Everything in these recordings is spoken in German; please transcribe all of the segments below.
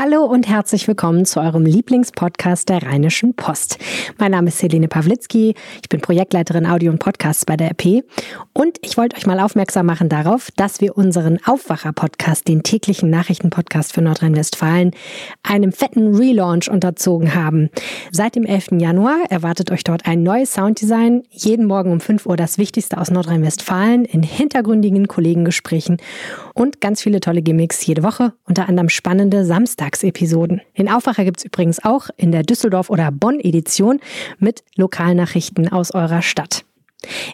Hallo und herzlich willkommen zu eurem Lieblingspodcast der Rheinischen Post. Mein Name ist Helene Pawlitzki, ich bin Projektleiterin Audio und Podcasts bei der RP und ich wollte euch mal aufmerksam machen darauf, dass wir unseren Aufwacher-Podcast, den täglichen Nachrichtenpodcast für Nordrhein-Westfalen, einem fetten Relaunch unterzogen haben. Seit dem 11. Januar erwartet euch dort ein neues Sounddesign, jeden Morgen um 5 Uhr das Wichtigste aus Nordrhein-Westfalen in hintergründigen Kollegengesprächen und ganz viele tolle Gimmicks jede Woche, unter anderem spannende Samstagsepisoden. Den Aufwacher gibt's übrigens auch in der Düsseldorf- oder Bonn-Edition mit Lokalnachrichten aus eurer Stadt.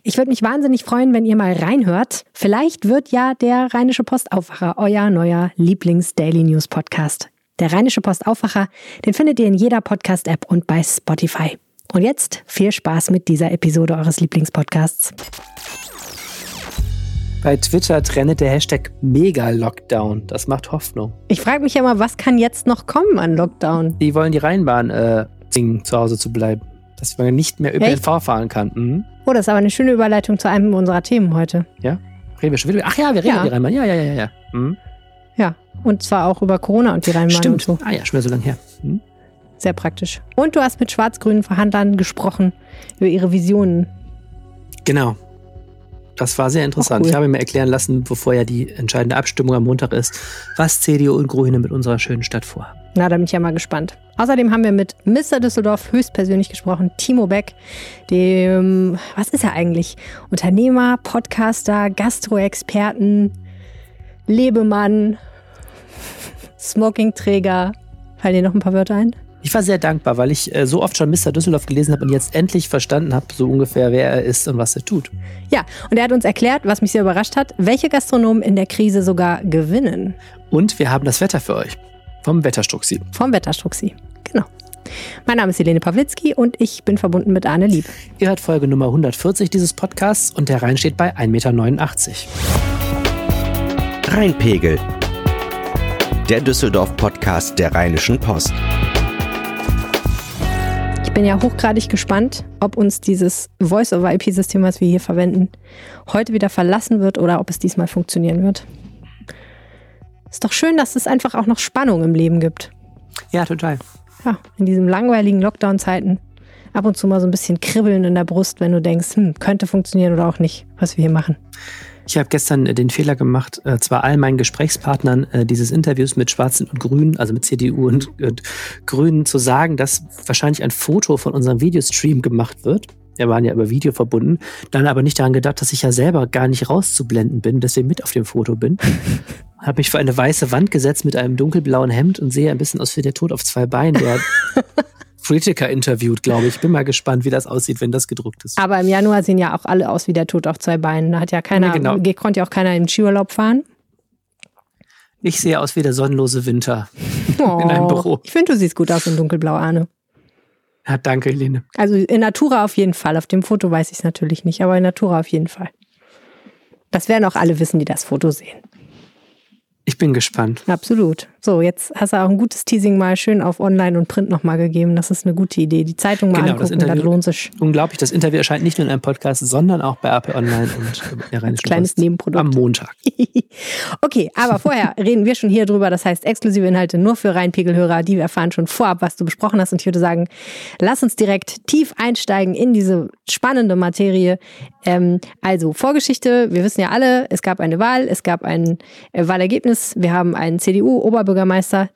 Ich würde mich wahnsinnig freuen, wenn ihr mal reinhört. Vielleicht wird ja der Rheinische Post Aufwacher euer neuer Lieblings-Daily News Podcast. Der Rheinische Post Aufwacher, den findet ihr in jeder Podcast-App und bei Spotify. Und jetzt viel Spaß mit dieser Episode eures Lieblingspodcasts. Bei Twitter trennt der Hashtag Mega-Lockdown. Das macht Hoffnung. Ich frage mich ja mal, was kann jetzt noch kommen an Lockdown? Die wollen die Rheinbahn äh, singen, zu Hause zu bleiben. Dass man nicht mehr ÖPNV Echt? fahren kann. Mhm. Oh, das ist aber eine schöne Überleitung zu einem unserer Themen heute. Ja? Reden wir schon wieder? Ach ja, wir reden Ja. über die Rheinbahn. Ja, ja, ja, ja. Mhm. Ja, und zwar auch über Corona und die Rheinbahn Stimmt. so. Ah ja, schon wieder so lange her. Mhm. Sehr praktisch. Und du hast mit schwarz-grünen Verhandlern gesprochen über ihre Visionen. Genau. Das war sehr interessant. cool. Ich habe mir erklären lassen, bevor ja die entscheidende Abstimmung am Montag ist, was CDU und Grüne mit unserer schönen Stadt vorhaben. Na, da bin ich ja mal gespannt. Außerdem haben wir mit Mr. Düsseldorf höchstpersönlich gesprochen, Timo Beck, dem, was ist er eigentlich? Unternehmer, Podcaster, Gastroexperten, Lebemann, Smokingträger. Fallen dir noch ein paar Wörter ein? Ich war sehr dankbar, weil ich äh, so oft schon Mr. Düsseldorf gelesen habe und jetzt endlich verstanden habe, so ungefähr, wer er ist und was er tut. Ja, und er hat uns erklärt, was mich sehr überrascht hat, welche Gastronomen in der Krise sogar gewinnen. Und wir haben das Wetter für euch. Vom Wetterstruxi. Vom Wetterstruxi. Genau. Mein Name ist Helene Pawlitzki und ich bin verbunden mit Arne Lieb. Ihr hört Folge Nummer 140 dieses Podcasts und der Rhein steht bei 1,89 Meter. Rheinpegel. Der Düsseldorf-Podcast der Rheinischen Post. Ich bin ja hochgradig gespannt, ob uns dieses Voice-over-IP-System, was wir hier verwenden, heute wieder verlassen wird oder ob es diesmal funktionieren wird. Ist doch schön, dass es einfach auch noch Spannung im Leben gibt. Ja, total. Ja, in diesen langweiligen Lockdown-Zeiten ab und zu mal so ein bisschen kribbeln in der Brust, wenn du denkst, hm, könnte funktionieren oder auch nicht, was wir hier machen. Ich habe gestern äh, den Fehler gemacht, äh, zwar all meinen Gesprächspartnern äh, dieses Interviews mit Schwarzen und Grünen, also mit CDU und, Grünen, zu sagen, dass wahrscheinlich ein Foto von unserem Videostream gemacht wird. Wir waren ja über Video verbunden, dann aber nicht daran gedacht, dass ich ja selber gar nicht rauszublenden bin, deswegen mit auf dem Foto bin. habe mich vor eine weiße Wand gesetzt mit einem dunkelblauen Hemd und sehe ein bisschen aus wie der Tod auf zwei Beinen, Politiker interviewt, glaube ich. Bin mal gespannt, wie das aussieht, wenn das gedruckt ist. Aber im Januar sehen ja auch alle aus wie der Tod auf zwei Beinen. Da hat ja keiner, Ja, genau. ge- konnte ja auch keiner im Skiurlaub fahren. Ich sehe aus wie der sonnenlose Winter. Oh, einem Büro. Ich finde, du siehst gut aus in dunkelblau, Arne. Ja, danke, Helene. Also in Natura auf jeden Fall. Auf dem Foto weiß ich es natürlich nicht, aber in Natura auf jeden Fall. Das werden auch alle wissen, die das Foto sehen. Ich bin gespannt. Absolut. So, jetzt hast du auch ein gutes Teasing mal schön auf Online und Print nochmal gegeben. Das ist eine gute Idee. Die Zeitung mal Genau, das angucken, das, Interview- lohnt sich. Unglaublich, das Interview erscheint nicht nur in einem Podcast, sondern auch bei AP Online und der Rheinischen Kleines Post Nebenprodukt. am Montag. okay, aber vorher reden wir schon hier drüber. Das heißt, exklusive Inhalte nur für Rheinpegelhörer. Die erfahren schon vorab, was du besprochen hast. Und ich würde sagen, lass uns direkt tief einsteigen in diese spannende Materie. Ähm, also Vorgeschichte. Wir wissen ja alle, es gab eine Wahl, es gab ein äh, Wahlergebnis. Wir haben einen CDU-Oberbürgermeister,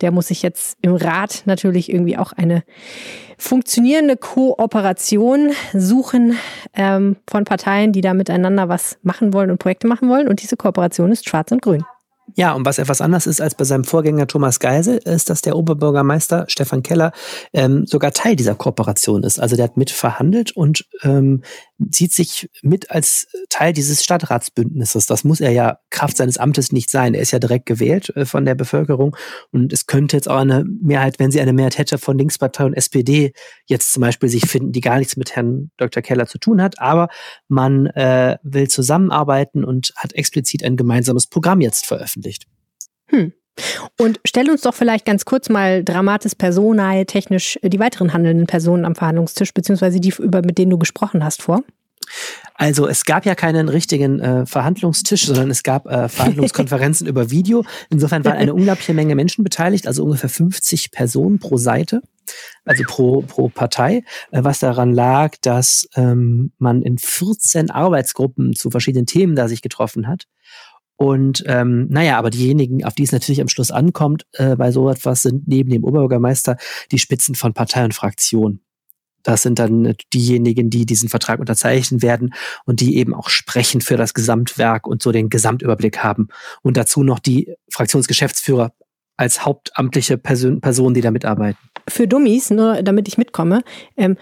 der muss sich jetzt im Rat natürlich irgendwie auch eine funktionierende Kooperation suchen ähm, von Parteien, die da miteinander was machen wollen und Projekte machen wollen. Und diese Kooperation ist Schwarz und Grün. Ja, und was etwas anders ist als bei seinem Vorgänger Thomas Geisel, ist, dass der Oberbürgermeister Stefan Keller ähm, sogar Teil dieser Kooperation ist. Also der hat mit verhandelt und ähm, sieht sich mit als Teil dieses Stadtratsbündnisses. Das muss er ja Kraft seines Amtes nicht sein. Er ist ja direkt gewählt äh, von der Bevölkerung und es könnte jetzt auch eine Mehrheit, wenn sie eine Mehrheit hätte von Linkspartei und SPD jetzt zum Beispiel sich finden, die gar nichts mit Herrn Dr. Keller zu tun hat. Aber man äh, will zusammenarbeiten und hat explizit ein gemeinsames Programm jetzt veröffentlicht. Hm. Und stell uns doch vielleicht ganz kurz mal Dramatis Personae technisch äh, die weiteren handelnden Personen am Verhandlungstisch, beziehungsweise die, über, mit denen du gesprochen hast, vor. Also es gab ja keinen richtigen äh, Verhandlungstisch, sondern es gab äh, Verhandlungskonferenzen über Video. Insofern waren eine unglaubliche Menge Menschen beteiligt, also ungefähr 50 Personen pro Seite, also pro, pro Partei, äh, was daran lag, dass ähm, man in 14 Arbeitsgruppen zu verschiedenen Themen da sich getroffen hat. Und ähm, naja, aber diejenigen, auf die es natürlich am Schluss ankommt, äh, bei so etwas sind neben dem Oberbürgermeister die Spitzen von Partei und Fraktion. Das sind dann diejenigen, die diesen Vertrag unterzeichnen werden und die eben auch sprechen für das Gesamtwerk und so den Gesamtüberblick haben. Und dazu noch die Fraktionsgeschäftsführer als hauptamtliche Person, Personen, die da mitarbeiten. Für Dummies, nur damit ich mitkomme, ähm,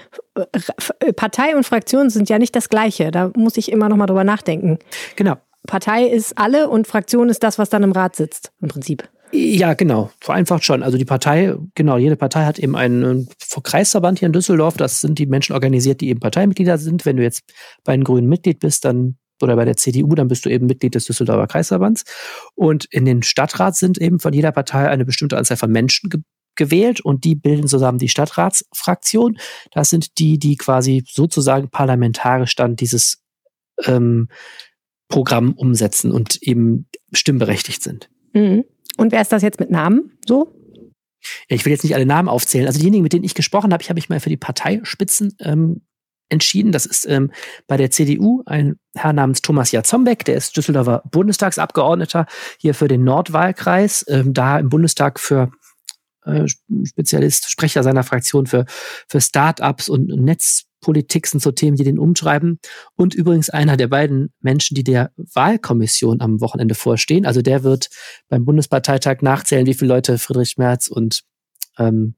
Partei und Fraktion sind ja nicht das Gleiche. Da muss ich immer noch mal drüber nachdenken. Genau. Partei ist alle und Fraktion ist das, was dann im Rat sitzt, im Prinzip. Ja, genau. Vereinfacht schon. Also die Partei, genau, jede Partei hat eben einen Kreisverband hier in Düsseldorf. Das sind die Menschen organisiert, die eben Parteimitglieder sind. Wenn du jetzt bei den Grünen Mitglied bist, dann oder bei der CDU, dann bist du eben Mitglied des Düsseldorfer Kreisverbands. Und in den Stadtrat sind eben von jeder Partei eine bestimmte Anzahl von Menschen ge gewählt und die bilden zusammen die Stadtratsfraktion. Das sind die, die quasi sozusagen parlamentarisch dann dieses ähm, Programm umsetzen und eben stimmberechtigt sind. Mhm. Und wer ist das jetzt mit Namen so? Ja, ich will jetzt nicht alle Namen aufzählen. Also diejenigen, mit denen ich gesprochen habe, ich habe mich mal für die Parteispitzen ähm, entschieden. Das ist ähm, bei der CDU ein Herr namens Thomas Jatzombeck, der ist Düsseldorfer Bundestagsabgeordneter hier für den Nordwahlkreis, ähm, da im Bundestag für äh, Spezialist, Sprecher seiner Fraktion für, für Start-ups und Netzpolitik sind so Themen, die den umtreiben. Und übrigens einer der beiden Menschen, die der Wahlkommission am Wochenende vorstehen. Also der wird beim Bundesparteitag nachzählen, wie viele Leute Friedrich Merz und ähm,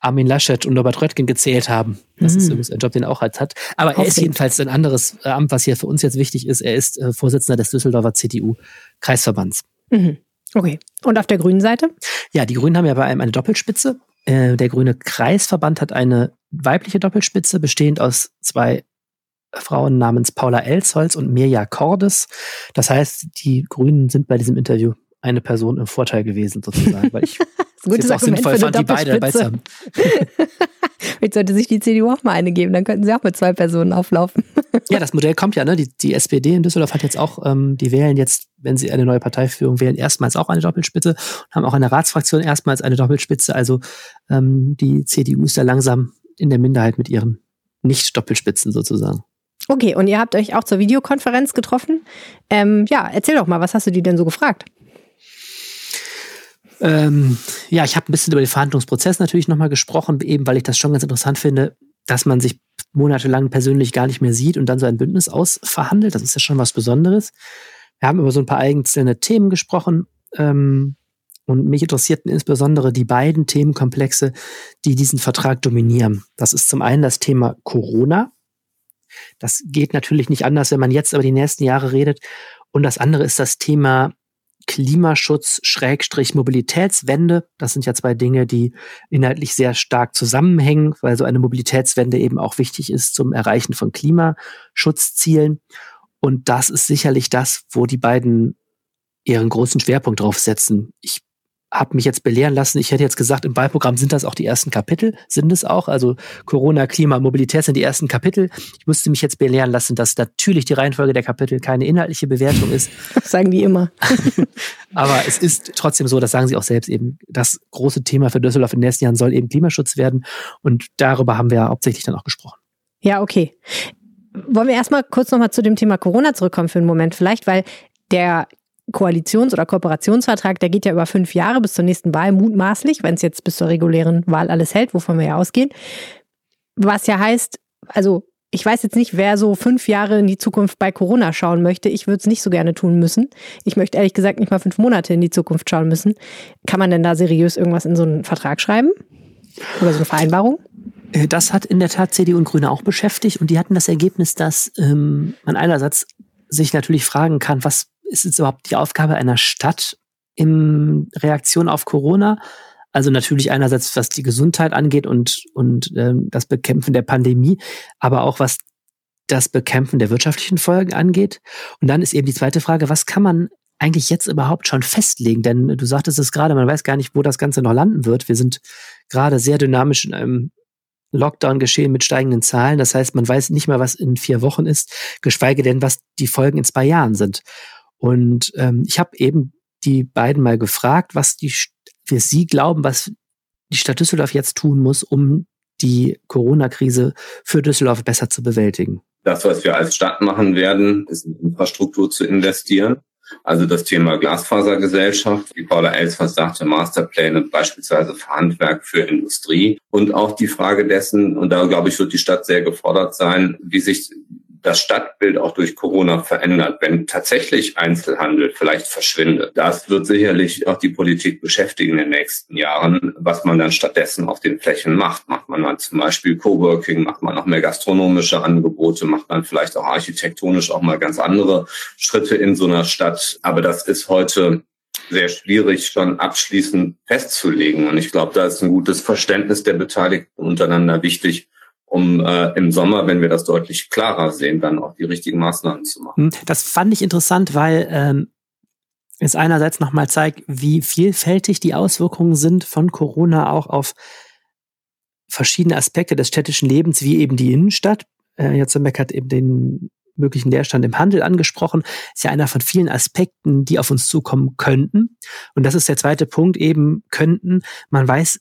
Armin Laschet und Norbert Röttgen gezählt haben. Das mhm. ist übrigens ein Job, den er auch als hat. Aber er ist jedenfalls ein anderes äh, Amt, was hier für uns jetzt wichtig ist. Er ist äh, Vorsitzender des Düsseldorfer CDU-Kreisverbands. Mhm. Okay. Und auf der grünen Seite? Ja, die Grünen haben ja bei einem eine Doppelspitze. Äh, der grüne Kreisverband hat eine weibliche Doppelspitze, bestehend aus zwei Frauen namens Paula Elsholz und Mirja Cordes. Das heißt, die Grünen sind bei diesem Interview eine Person im Vorteil gewesen, sozusagen, weil ich es auch sinnvoll fand, die beide dabei zu haben. Vielleicht sollte sich die CDU auch mal eine geben, dann könnten sie auch mit zwei Personen auflaufen. ja, das Modell kommt ja, ne? Die, die SPD in Düsseldorf hat jetzt auch, ähm, die wählen jetzt, wenn sie eine neue Parteiführung wählen, erstmals auch eine Doppelspitze und haben auch eine Ratsfraktion erstmals eine Doppelspitze. Also ähm, die CDU ist da langsam in der Minderheit mit ihren Nicht-Doppelspitzen sozusagen. Okay, und ihr habt euch auch zur Videokonferenz getroffen. Ähm, ja, erzähl doch mal, was hast du die denn so gefragt? Ähm, ja, ich habe ein bisschen über den Verhandlungsprozess natürlich nochmal gesprochen, eben weil ich das schon ganz interessant finde, dass man sich monatelang persönlich gar nicht mehr sieht und dann so ein Bündnis ausverhandelt. Das ist ja schon was Besonderes. Wir haben über so ein paar einzelne Themen gesprochen. Ähm, und mich interessierten insbesondere die beiden Themenkomplexe, die diesen Vertrag dominieren. Das ist zum einen das Thema Corona. Das geht natürlich nicht anders, wenn man jetzt über die nächsten Jahre redet. Und das andere ist das Thema Klimaschutz Schrägstrich Mobilitätswende. Das sind ja zwei Dinge, die inhaltlich sehr stark zusammenhängen, weil so eine Mobilitätswende eben auch wichtig ist zum Erreichen von Klimaschutzzielen. Und das ist sicherlich das, wo die beiden ihren großen Schwerpunkt drauf setzen. Ich habe mich jetzt belehren lassen. Ich hätte jetzt gesagt, im Wahlprogramm sind das auch die ersten Kapitel, sind es auch. Also Corona, Klima, Mobilität sind die ersten Kapitel. Ich musste mich jetzt belehren lassen, dass natürlich die Reihenfolge der Kapitel keine inhaltliche Bewertung ist. Das sagen die immer. Aber es ist trotzdem so, das sagen sie auch selbst eben, das große Thema für Düsseldorf in den nächsten Jahren soll eben Klimaschutz werden. Und darüber haben wir ja hauptsächlich dann auch gesprochen. Ja, okay. Wollen wir erstmal kurz nochmal zu dem Thema Corona zurückkommen für einen Moment vielleicht, weil der Koalitions- oder Kooperationsvertrag, der geht ja über fünf Jahre bis zur nächsten Wahl, mutmaßlich, wenn es jetzt bis zur regulären Wahl alles hält, wovon wir ja ausgehen. Was ja heißt, also ich weiß jetzt nicht, wer so fünf Jahre in die Zukunft bei Corona schauen möchte. Ich würde es nicht so gerne tun müssen. Ich möchte ehrlich gesagt nicht mal fünf Monate in die Zukunft schauen müssen. Kann man denn da seriös irgendwas in so einen Vertrag schreiben? Oder so eine Vereinbarung? Äh, das hat in der Tat CDU und Grüne auch beschäftigt und die hatten das Ergebnis, dass ähm, man einerseits sich natürlich fragen kann, was ist es überhaupt die Aufgabe einer Stadt in Reaktion auf Corona? Also natürlich einerseits, was die Gesundheit angeht und, und ähm, das Bekämpfen der Pandemie, aber auch was das Bekämpfen der wirtschaftlichen Folgen angeht. Und dann ist eben die zweite Frage, was kann man eigentlich jetzt überhaupt schon festlegen? Denn du sagtest es gerade, man weiß gar nicht, wo das Ganze noch landen wird. Wir sind gerade sehr dynamisch in einem Lockdown geschehen mit steigenden Zahlen. Das heißt, man weiß nicht mal, was in vier Wochen ist, geschweige denn, was die Folgen in zwei Jahren sind. Und ähm, ich habe eben die beiden mal gefragt, was die für sie glauben, was die Stadt Düsseldorf jetzt tun muss, um die Corona-Krise für Düsseldorf besser zu bewältigen. Das, was wir als Stadt machen werden, ist in Infrastruktur zu investieren. Also das Thema Glasfasergesellschaft, wie Paula Elsfers sagte, Masterpläne beispielsweise für Handwerk, für Industrie und auch die Frage dessen, und da glaube ich, wird die Stadt sehr gefordert sein, wie sich das Stadtbild auch durch Corona verändert, wenn tatsächlich Einzelhandel vielleicht verschwindet. Das wird sicherlich auch die Politik beschäftigen in den nächsten Jahren, was man dann stattdessen auf den Flächen macht. Macht man dann zum Beispiel Coworking, macht man noch mehr gastronomische Angebote, macht man vielleicht auch architektonisch auch mal ganz andere Schritte in so einer Stadt. Aber das ist heute sehr schwierig schon abschließend festzulegen. Und ich glaube, da ist ein gutes Verständnis der Beteiligten untereinander wichtig, um äh, im Sommer, wenn wir das deutlich klarer sehen, dann auch die richtigen Maßnahmen zu machen. Hm, das fand ich interessant, weil ähm, es einerseits nochmal zeigt, wie vielfältig die Auswirkungen sind von Corona auch auf verschiedene Aspekte des städtischen Lebens, wie eben die Innenstadt. Äh, Jatzemek hat eben den möglichen Leerstand im Handel angesprochen, ist ja einer von vielen Aspekten, die auf uns zukommen könnten. Und das ist der zweite Punkt, eben könnten. Man weiß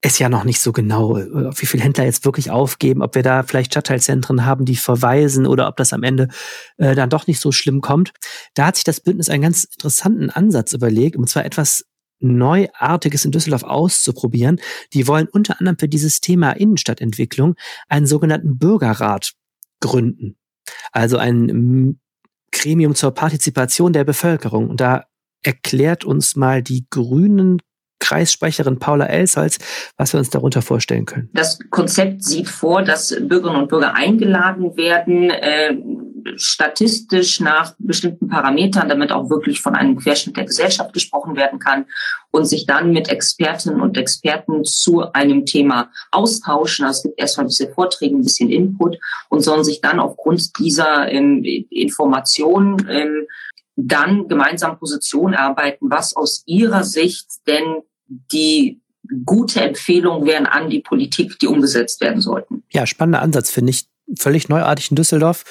ist ja noch nicht so genau, äh, wie viele Händler jetzt wirklich aufgeben, ob wir da vielleicht Stadtteilzentren haben, die verweisen oder ob das am Ende äh, dann doch nicht so schlimm kommt. Da hat sich das Bündnis einen ganz interessanten Ansatz überlegt, und zwar etwas Neuartiges in Düsseldorf auszuprobieren. Die wollen unter anderem für dieses Thema Innenstadtentwicklung einen sogenannten Bürgerrat gründen. Also ein Gremium zur Partizipation der Bevölkerung. Und da erklärt uns mal die Grünen Kreissprecherin Paula Elsholz, was wir uns darunter vorstellen können. Das Konzept sieht vor, dass Bürgerinnen und Bürger eingeladen werden, äh, statistisch nach bestimmten Parametern, damit auch wirklich von einem Querschnitt der Gesellschaft gesprochen werden kann und sich dann mit Expertinnen und Experten zu einem Thema austauschen. Also es gibt erstmal diese Vorträge, ein bisschen Input und sollen sich dann aufgrund dieser ähm, Informationen ähm, dann gemeinsam Position erarbeiten, was aus ihrer Sicht denn die gute Empfehlungen wären an die Politik, die umgesetzt werden sollten. Ja, spannender Ansatz, finde ich. Völlig neuartig in Düsseldorf.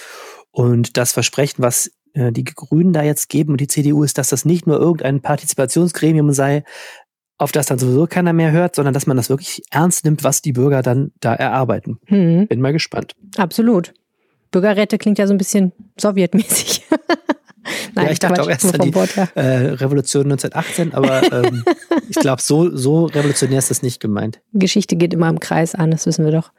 Und das Versprechen, was äh, die Grünen da jetzt geben und die CDU, ist, dass das nicht nur irgendein Partizipationsgremium sei, auf das dann sowieso keiner mehr hört, sondern dass man das wirklich ernst nimmt, was die Bürger dann da erarbeiten. Hm. Bin mal gespannt. Absolut. Bürgerräte klingt ja so ein bisschen sowjetmäßig. Nein, ja, ich dachte auch erst an die Bord, ja. äh, Revolution 1918, aber ähm, ich glaube, so, so revolutionär ist das nicht gemeint. Geschichte geht immer im Kreis an, das wissen wir doch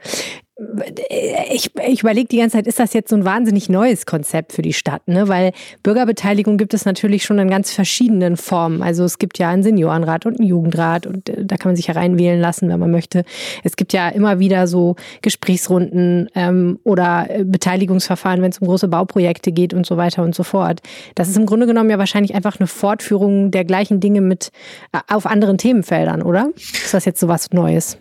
ich, ich überlege die ganze Zeit, ist das jetzt so ein wahnsinnig neues Konzept für die Stadt? Ne? Weil Bürgerbeteiligung gibt es natürlich schon in ganz verschiedenen Formen. Also es gibt ja einen Seniorenrat und einen Jugendrat und äh, da kann man sich hereinwählen lassen, wenn man möchte. Es gibt ja immer wieder so Gesprächsrunden ähm, oder äh, Beteiligungsverfahren, wenn es um große Bauprojekte geht und so weiter und so fort. Das ist im Grunde genommen ja wahrscheinlich einfach eine Fortführung der gleichen Dinge mit äh, auf anderen Themenfeldern, oder? Ist das jetzt so was Neues?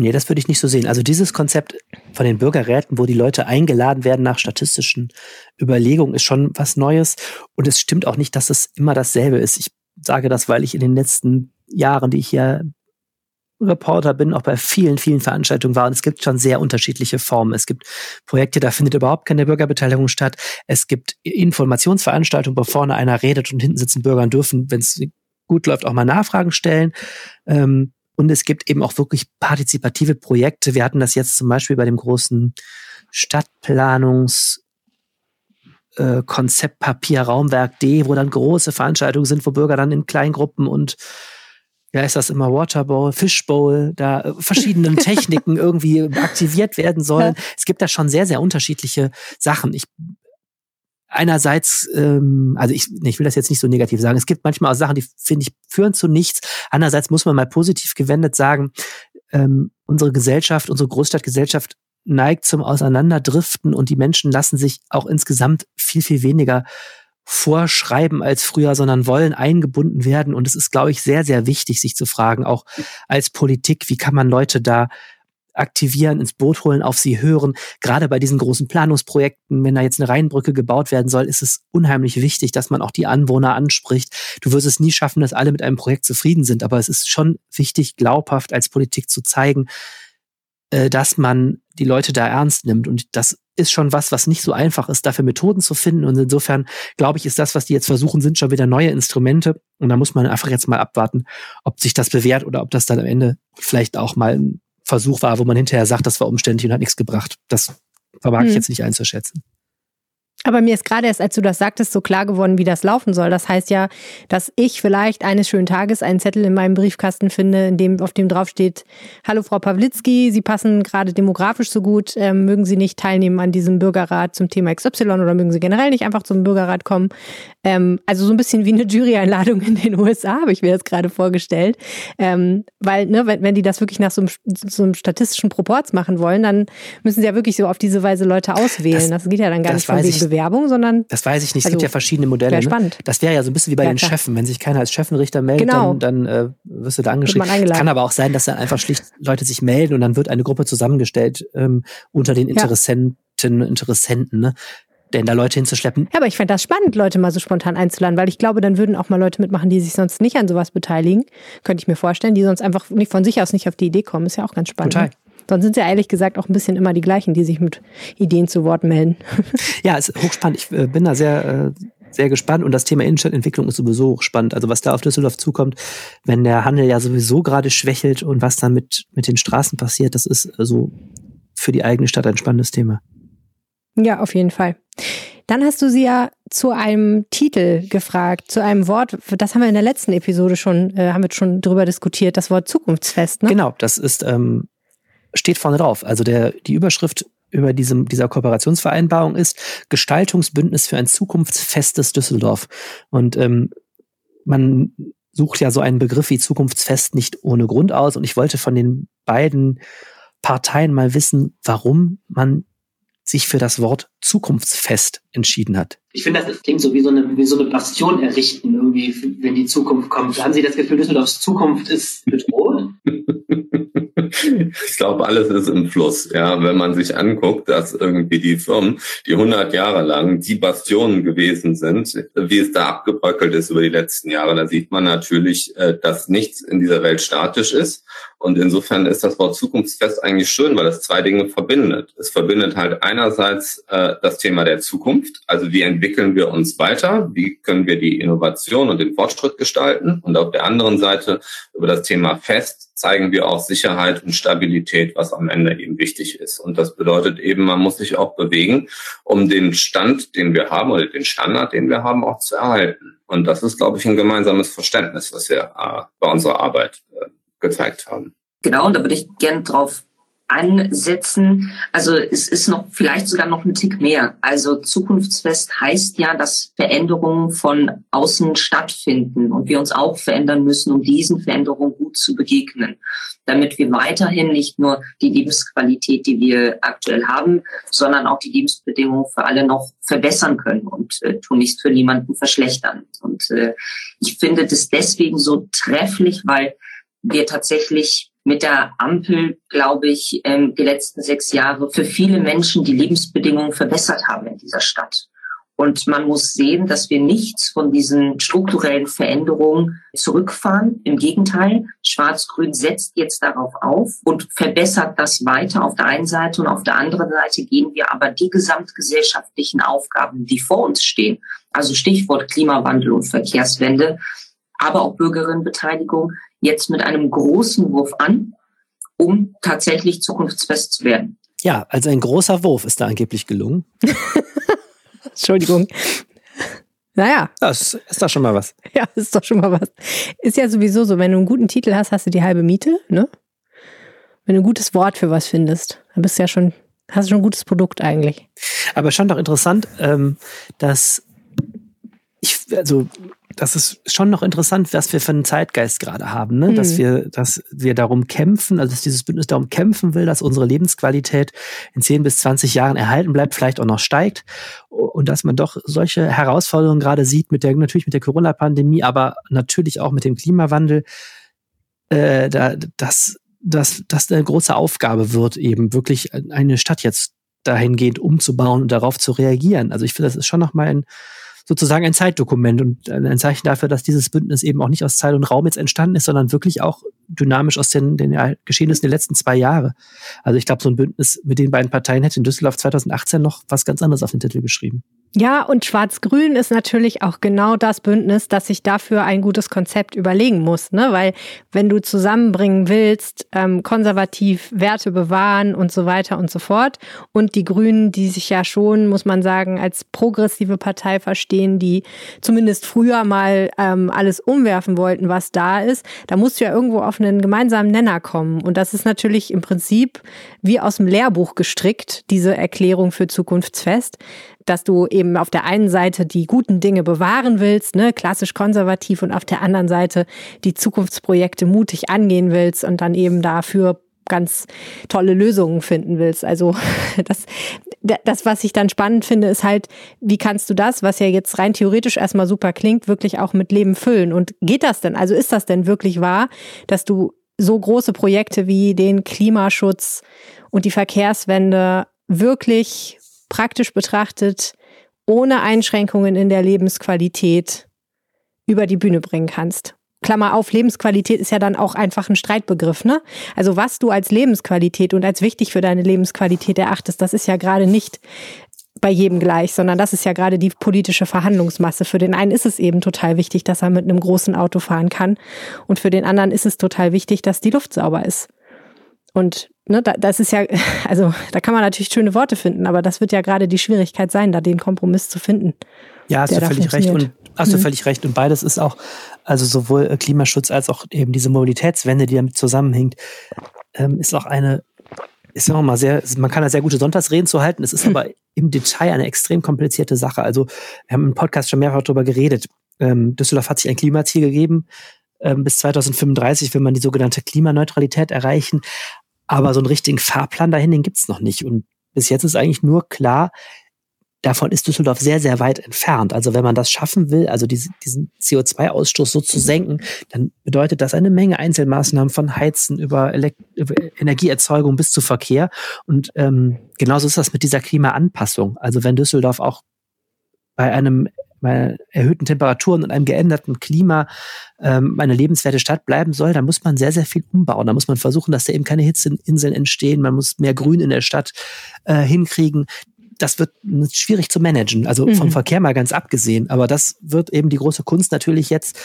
Nee, das würde ich nicht so sehen. Also dieses Konzept von den Bürgerräten, wo die Leute eingeladen werden nach statistischen Überlegungen, ist schon was Neues. Und es stimmt auch nicht, dass es immer dasselbe ist. Ich sage das, weil ich in den letzten Jahren, die ich hier Reporter bin, auch bei vielen, vielen Veranstaltungen war. Und es gibt schon sehr unterschiedliche Formen. Es gibt Projekte, da findet überhaupt keine Bürgerbeteiligung statt. Es gibt Informationsveranstaltungen, wo vorne einer redet und hinten sitzen Bürger und dürfen, wenn es gut läuft, auch mal Nachfragen stellen. Ähm, und es gibt eben auch wirklich partizipative Projekte. Wir hatten das jetzt zum Beispiel bei dem großen Stadtplanungs- äh, Konzeptpapier Raumwerk D, wo dann große Veranstaltungen sind, wo Bürger dann in Kleingruppen und ja, ist das immer Waterbowl, Fishbowl, da äh, verschiedenen Techniken irgendwie aktiviert werden sollen. Es gibt da schon sehr, sehr unterschiedliche Sachen. Ich einerseits, ähm, also ich, ich will das jetzt nicht so negativ sagen, es gibt manchmal auch Sachen, die finde ich führen zu nichts. Andererseits muss man mal positiv gewendet sagen, ähm, unsere Gesellschaft, unsere Großstadtgesellschaft neigt zum Auseinanderdriften und die Menschen lassen sich auch insgesamt viel, viel weniger vorschreiben als früher, sondern wollen eingebunden werden. Und es ist, glaube ich, sehr, sehr wichtig, sich zu fragen, auch als Politik, wie kann man Leute da aktivieren, ins Boot holen, auf sie hören. Gerade bei diesen großen Planungsprojekten, wenn da jetzt eine Rheinbrücke gebaut werden soll, ist es unheimlich wichtig, dass man auch die Anwohner anspricht. Du wirst es nie schaffen, dass alle mit einem Projekt zufrieden sind, aber es ist schon wichtig, glaubhaft als Politik zu zeigen, äh, dass man die Leute da ernst nimmt. Und das ist schon was, was nicht so einfach ist, dafür Methoden zu finden. Und insofern glaube ich, ist das, was die jetzt versuchen, sind schon wieder neue Instrumente. Und da muss man einfach jetzt mal abwarten, ob sich das bewährt oder ob das dann am Ende vielleicht auch mal ein Versuch war, wo man hinterher sagt, das war umständlich und hat nichts gebracht. Das vermag hm. ich jetzt nicht einzuschätzen. Aber mir ist gerade erst, als du das sagtest, so klar geworden, wie das laufen soll. Das heißt ja, dass ich vielleicht eines schönen Tages einen Zettel in meinem Briefkasten finde, in dem, auf dem draufsteht, Hallo Frau Pawlitzki, Sie passen gerade demografisch so gut, ähm, mögen Sie nicht teilnehmen an diesem Bürgerrat zum Thema XY oder mögen Sie generell nicht einfach zum Bürgerrat kommen? Ähm, also so ein bisschen wie eine Juryeinladung in den USA, habe ich mir das gerade vorgestellt. Ähm, weil, ne, wenn, wenn die das wirklich nach so einem, so einem statistischen Proports machen wollen, dann müssen sie ja wirklich so auf diese Weise Leute auswählen. Das, das geht ja dann gar nicht von wegen Bewerbung, sondern. Das weiß ich nicht. Es also, gibt ja verschiedene Modelle. Ne? Spannend. Ne? Das wäre ja so ein bisschen wie bei ja, den Chefen. Wenn sich keiner als Chefenrichter meldet, genau. dann, dann äh, wirst du da angeschrieben. Es kann aber auch sein, dass dann einfach schlicht Leute sich melden und dann wird eine Gruppe zusammengestellt ähm, unter den Interessenten, ja. Interessenten. Ne? Denn da Leute hinzuschleppen. Ja, aber ich fände das spannend, Leute mal so spontan einzuladen, weil ich glaube, dann würden auch mal Leute mitmachen, die sich sonst nicht an sowas beteiligen. Könnte ich mir vorstellen, die sonst einfach nicht von sich aus nicht auf die Idee kommen. Ist ja auch ganz spannend. Total. Ne? Sonst sind es ja ehrlich gesagt auch ein bisschen immer die gleichen, die sich mit Ideen zu Wort melden. Ja, es ist hochspannend. Ich äh, bin da sehr, äh, sehr gespannt und das Thema Innenstadtentwicklung ist sowieso hochspannend. Also was da auf Düsseldorf zukommt, wenn der Handel ja sowieso gerade schwächelt und was dann mit, mit den Straßen passiert, das ist so also für die eigene Stadt ein spannendes Thema. Ja, auf jeden Fall. Dann hast du sie ja zu einem Titel gefragt, zu einem Wort, das haben wir in der letzten Episode schon, äh, haben wir schon drüber diskutiert, das Wort Zukunftsfest. Ne? Genau, das ist ähm, steht vorne drauf. Also der, die Überschrift über diesem, dieser Kooperationsvereinbarung ist Gestaltungsbündnis für ein zukunftsfestes Düsseldorf. Und ähm, man sucht ja so einen Begriff wie Zukunftsfest nicht ohne Grund aus. Und ich wollte von den beiden Parteien mal wissen, warum man sich für das Wort Zukunftsfest entschieden hat. Ich finde, das klingt so wie so eine, wie so eine Bastion errichten, irgendwie, wenn die Zukunft kommt. Haben Sie das Gefühl, Düsseldorfs Zukunft ist? Ich glaube, alles ist im Fluss. Ja, wenn man sich anguckt, dass irgendwie die Firmen, die 100 Jahre lang die Bastionen gewesen sind, wie es da abgebröckelt ist über die letzten Jahre, da sieht man natürlich, äh, dass nichts in dieser Welt statisch ist. Und insofern ist das Wort Zukunftsfest eigentlich schön, weil es zwei Dinge verbindet. Es verbindet halt einerseits äh, das Thema der Zukunft, also wie entwickeln wir uns weiter, wie können wir die Innovation und den Fortschritt gestalten. Und auf der anderen Seite über das Thema Fest zeigen wir auch Sicherheit und Stabilität, was am Ende eben wichtig ist. Und das bedeutet eben, man muss sich auch bewegen, um den Stand, den wir haben oder den Standard, den wir haben, auch zu erhalten. Und das ist, glaube ich, ein gemeinsames Verständnis, was wir äh, bei unserer Arbeit äh, gezeigt haben. Genau, und da würde ich gerne drauf ansetzen. Also es ist noch vielleicht sogar noch ein Tick mehr. Also zukunftsfest heißt ja, dass Veränderungen von außen stattfinden und wir uns auch verändern müssen, um diesen Veränderungen gut zu begegnen, damit wir weiterhin nicht nur die Lebensqualität, die wir aktuell haben, sondern auch die Lebensbedingungen für alle noch verbessern können und äh, tun nichts für niemanden verschlechtern. Und äh, ich finde das deswegen so trefflich, weil wir tatsächlich mit der Ampel, glaube ich, ähm, die letzten sechs Jahre für viele Menschen die Lebensbedingungen verbessert haben in dieser Stadt. Und man muss sehen, dass wir nichts von diesen strukturellen Veränderungen zurückfahren. Im Gegenteil, Schwarz-Grün setzt jetzt darauf auf und verbessert das weiter auf der einen Seite und auf der anderen Seite gehen wir aber die gesamtgesellschaftlichen Aufgaben, die vor uns stehen, also Stichwort Klimawandel und Verkehrswende, aber auch Bürgerinnenbeteiligung, jetzt mit einem großen Wurf an, um tatsächlich zukunftsfest zu werden. Ja, also ein großer Wurf ist da angeblich gelungen. Entschuldigung. Naja. Das ist doch schon mal was. Ja, ist doch schon mal was. Ist ja sowieso so, wenn du einen guten Titel hast, hast du die halbe Miete, ne? Wenn du ein gutes Wort für was findest, dann bist du ja schon, hast du schon ein gutes Produkt eigentlich. Aber schon doch interessant, ähm, dass ich, also das ist schon noch interessant, was wir für einen Zeitgeist gerade haben, ne? Mhm. dass wir, dass wir darum kämpfen, also dass dieses Bündnis darum kämpfen will, dass unsere Lebensqualität in 10 bis 20 Jahren erhalten bleibt, vielleicht auch noch steigt und dass man doch solche Herausforderungen gerade sieht mit der, natürlich mit der Corona-Pandemie, aber natürlich auch mit dem Klimawandel, äh, da, dass, dass, dass eine große Aufgabe wird, eben wirklich eine Stadt jetzt dahingehend umzubauen und darauf zu reagieren. Also ich finde, das ist schon nochmal ein sozusagen ein Zeitdokument und ein Zeichen dafür, dass dieses Bündnis eben auch nicht aus Zeit und Raum jetzt entstanden ist, sondern wirklich auch dynamisch aus den, den Geschehnissen der letzten zwei Jahre. Also ich glaube, so ein Bündnis mit den beiden Parteien hätte in Düsseldorf 2018 noch was ganz anderes auf den Titel geschrieben. Ja, und Schwarz-Grün ist natürlich auch genau das Bündnis, das sich dafür ein gutes Konzept überlegen muss. Ne? Weil wenn du zusammenbringen willst, ähm, konservativ Werte bewahren und so weiter und so fort, und die Grünen, die sich ja schon, muss man sagen, als progressive Partei verstehen, die zumindest früher mal ähm, alles umwerfen wollten, was da ist, da musst du ja irgendwo auf einen gemeinsamen Nenner kommen. Und das ist natürlich im Prinzip wie aus dem Lehrbuch gestrickt, diese Erklärung für Zukunftsfest dass du eben auf der einen Seite die guten Dinge bewahren willst, ne, klassisch konservativ, und auf der anderen Seite die Zukunftsprojekte mutig angehen willst und dann eben dafür ganz tolle Lösungen finden willst. Also das, das, was ich dann spannend finde, ist halt, wie kannst du das, was ja jetzt rein theoretisch erstmal super klingt, wirklich auch mit Leben füllen? Und geht das denn? Also ist das denn wirklich wahr, dass du so große Projekte wie den Klimaschutz und die Verkehrswende wirklich praktisch betrachtet ohne Einschränkungen in der Lebensqualität über die Bühne bringen kannst. Klammer auf, Lebensqualität ist ja dann auch einfach ein Streitbegriff, ne? Also was du als Lebensqualität und als wichtig für deine Lebensqualität erachtest, das ist ja gerade nicht bei jedem gleich, sondern das ist ja gerade die politische Verhandlungsmasse. Für den einen ist es eben total wichtig, dass er mit einem großen Auto fahren kann und für den anderen ist es total wichtig, dass die Luft sauber ist. Und ne, das ist ja, also da kann man natürlich schöne Worte finden, aber das wird ja gerade die Schwierigkeit sein, da den Kompromiss zu finden. Ja, hast du völlig recht und hast du mhm. völlig recht und beides ist auch, also sowohl äh, Klimaschutz als auch eben diese Mobilitätswende, die damit zusammenhängt, ähm, ist auch eine, ist auch mal sehr, man kann da sehr gute Sonntagsreden zu halten, es ist mhm. aber im Detail eine extrem komplizierte Sache. Also wir haben im Podcast schon mehrfach darüber geredet. Ähm, Düsseldorf hat sich ein Klimaziel gegeben, ähm, bis 2035 will man die sogenannte Klimaneutralität erreichen. Aber so einen richtigen Fahrplan dahin, den gibt's noch nicht. Und bis jetzt ist eigentlich nur klar, davon ist Düsseldorf sehr, sehr weit entfernt. Also wenn man das schaffen will, also diese, diesen CO2-Ausstoß so zu senken, dann bedeutet das eine Menge Einzelmaßnahmen von Heizen über, Elekt über Energieerzeugung bis zu Verkehr. Und ähm, genauso ist das mit dieser Klimaanpassung. Also wenn Düsseldorf auch bei einem bei erhöhten Temperaturen und einem geänderten Klima ähm, eine lebenswerte Stadt bleiben soll, dann muss man sehr, sehr viel umbauen. Da muss man versuchen, dass da eben keine Hitzeinseln entstehen. Man muss mehr Grün in der Stadt äh, hinkriegen. Das wird schwierig zu managen, also mhm. vom Verkehr mal ganz abgesehen. Aber das wird eben die große Kunst natürlich jetzt,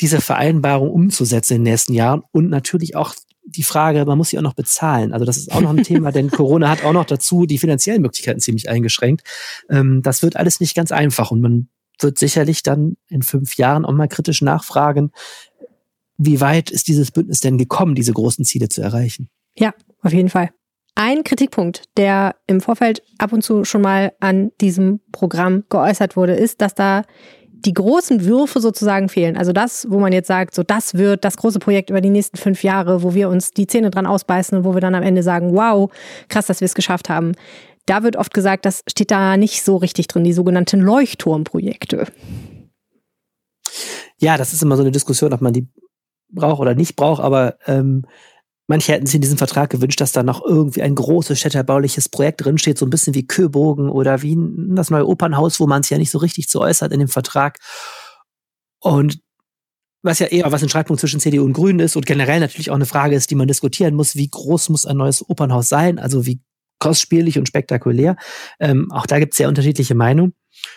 diese Vereinbarung umzusetzen in den nächsten Jahren und natürlich auch die Frage, man muss sie auch noch bezahlen. Also das ist auch noch ein Thema, denn Corona hat auch noch dazu die finanziellen Möglichkeiten ziemlich eingeschränkt. Ähm, das wird alles nicht ganz einfach und man wird sicherlich dann in fünf Jahren auch mal kritisch nachfragen, wie weit ist dieses Bündnis denn gekommen, diese großen Ziele zu erreichen? Ja, auf jeden Fall. Ein Kritikpunkt, der im Vorfeld ab und zu schon mal an diesem Programm geäußert wurde, ist, dass da die großen Würfe sozusagen fehlen. Also das, wo man jetzt sagt, so das wird das große Projekt über die nächsten fünf Jahre, wo wir uns die Zähne dran ausbeißen und wo wir dann am Ende sagen, wow, krass, dass wir es geschafft haben. Da wird oft gesagt, das steht da nicht so richtig drin, die sogenannten Leuchtturmprojekte. Ja, das ist immer so eine Diskussion, ob man die braucht oder nicht braucht, aber ähm, manche hätten sich in diesem Vertrag gewünscht, dass da noch irgendwie ein großes städterbauliches Projekt drinsteht, so ein bisschen wie Köbogen oder wie das neue Opernhaus, wo man es ja nicht so richtig zu äußert in dem Vertrag. Und was ja eher was ein Streitpunkt zwischen CDU und Grünen ist und generell natürlich auch eine Frage ist, die man diskutieren muss, wie groß muss ein neues Opernhaus sein, also wie kostspielig und spektakulär. Ähm, auch da gibt es sehr unterschiedliche Meinungen.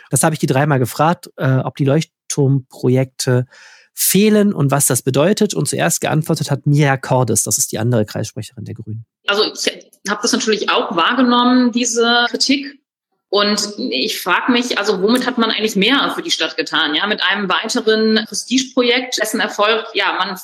Das habe ich die dreimal gefragt, äh, ob die Leuchtturmprojekte fehlen und was das bedeutet. Und zuerst geantwortet hat Mia Cordes, das ist die andere Kreissprecherin der Grünen. Also ich habe das natürlich auch wahrgenommen, diese Kritik. Und ich frage mich, also womit hat man eigentlich mehr für die Stadt getan? Ja, mit einem weiteren Prestigeprojekt, dessen Erfolg, ja, man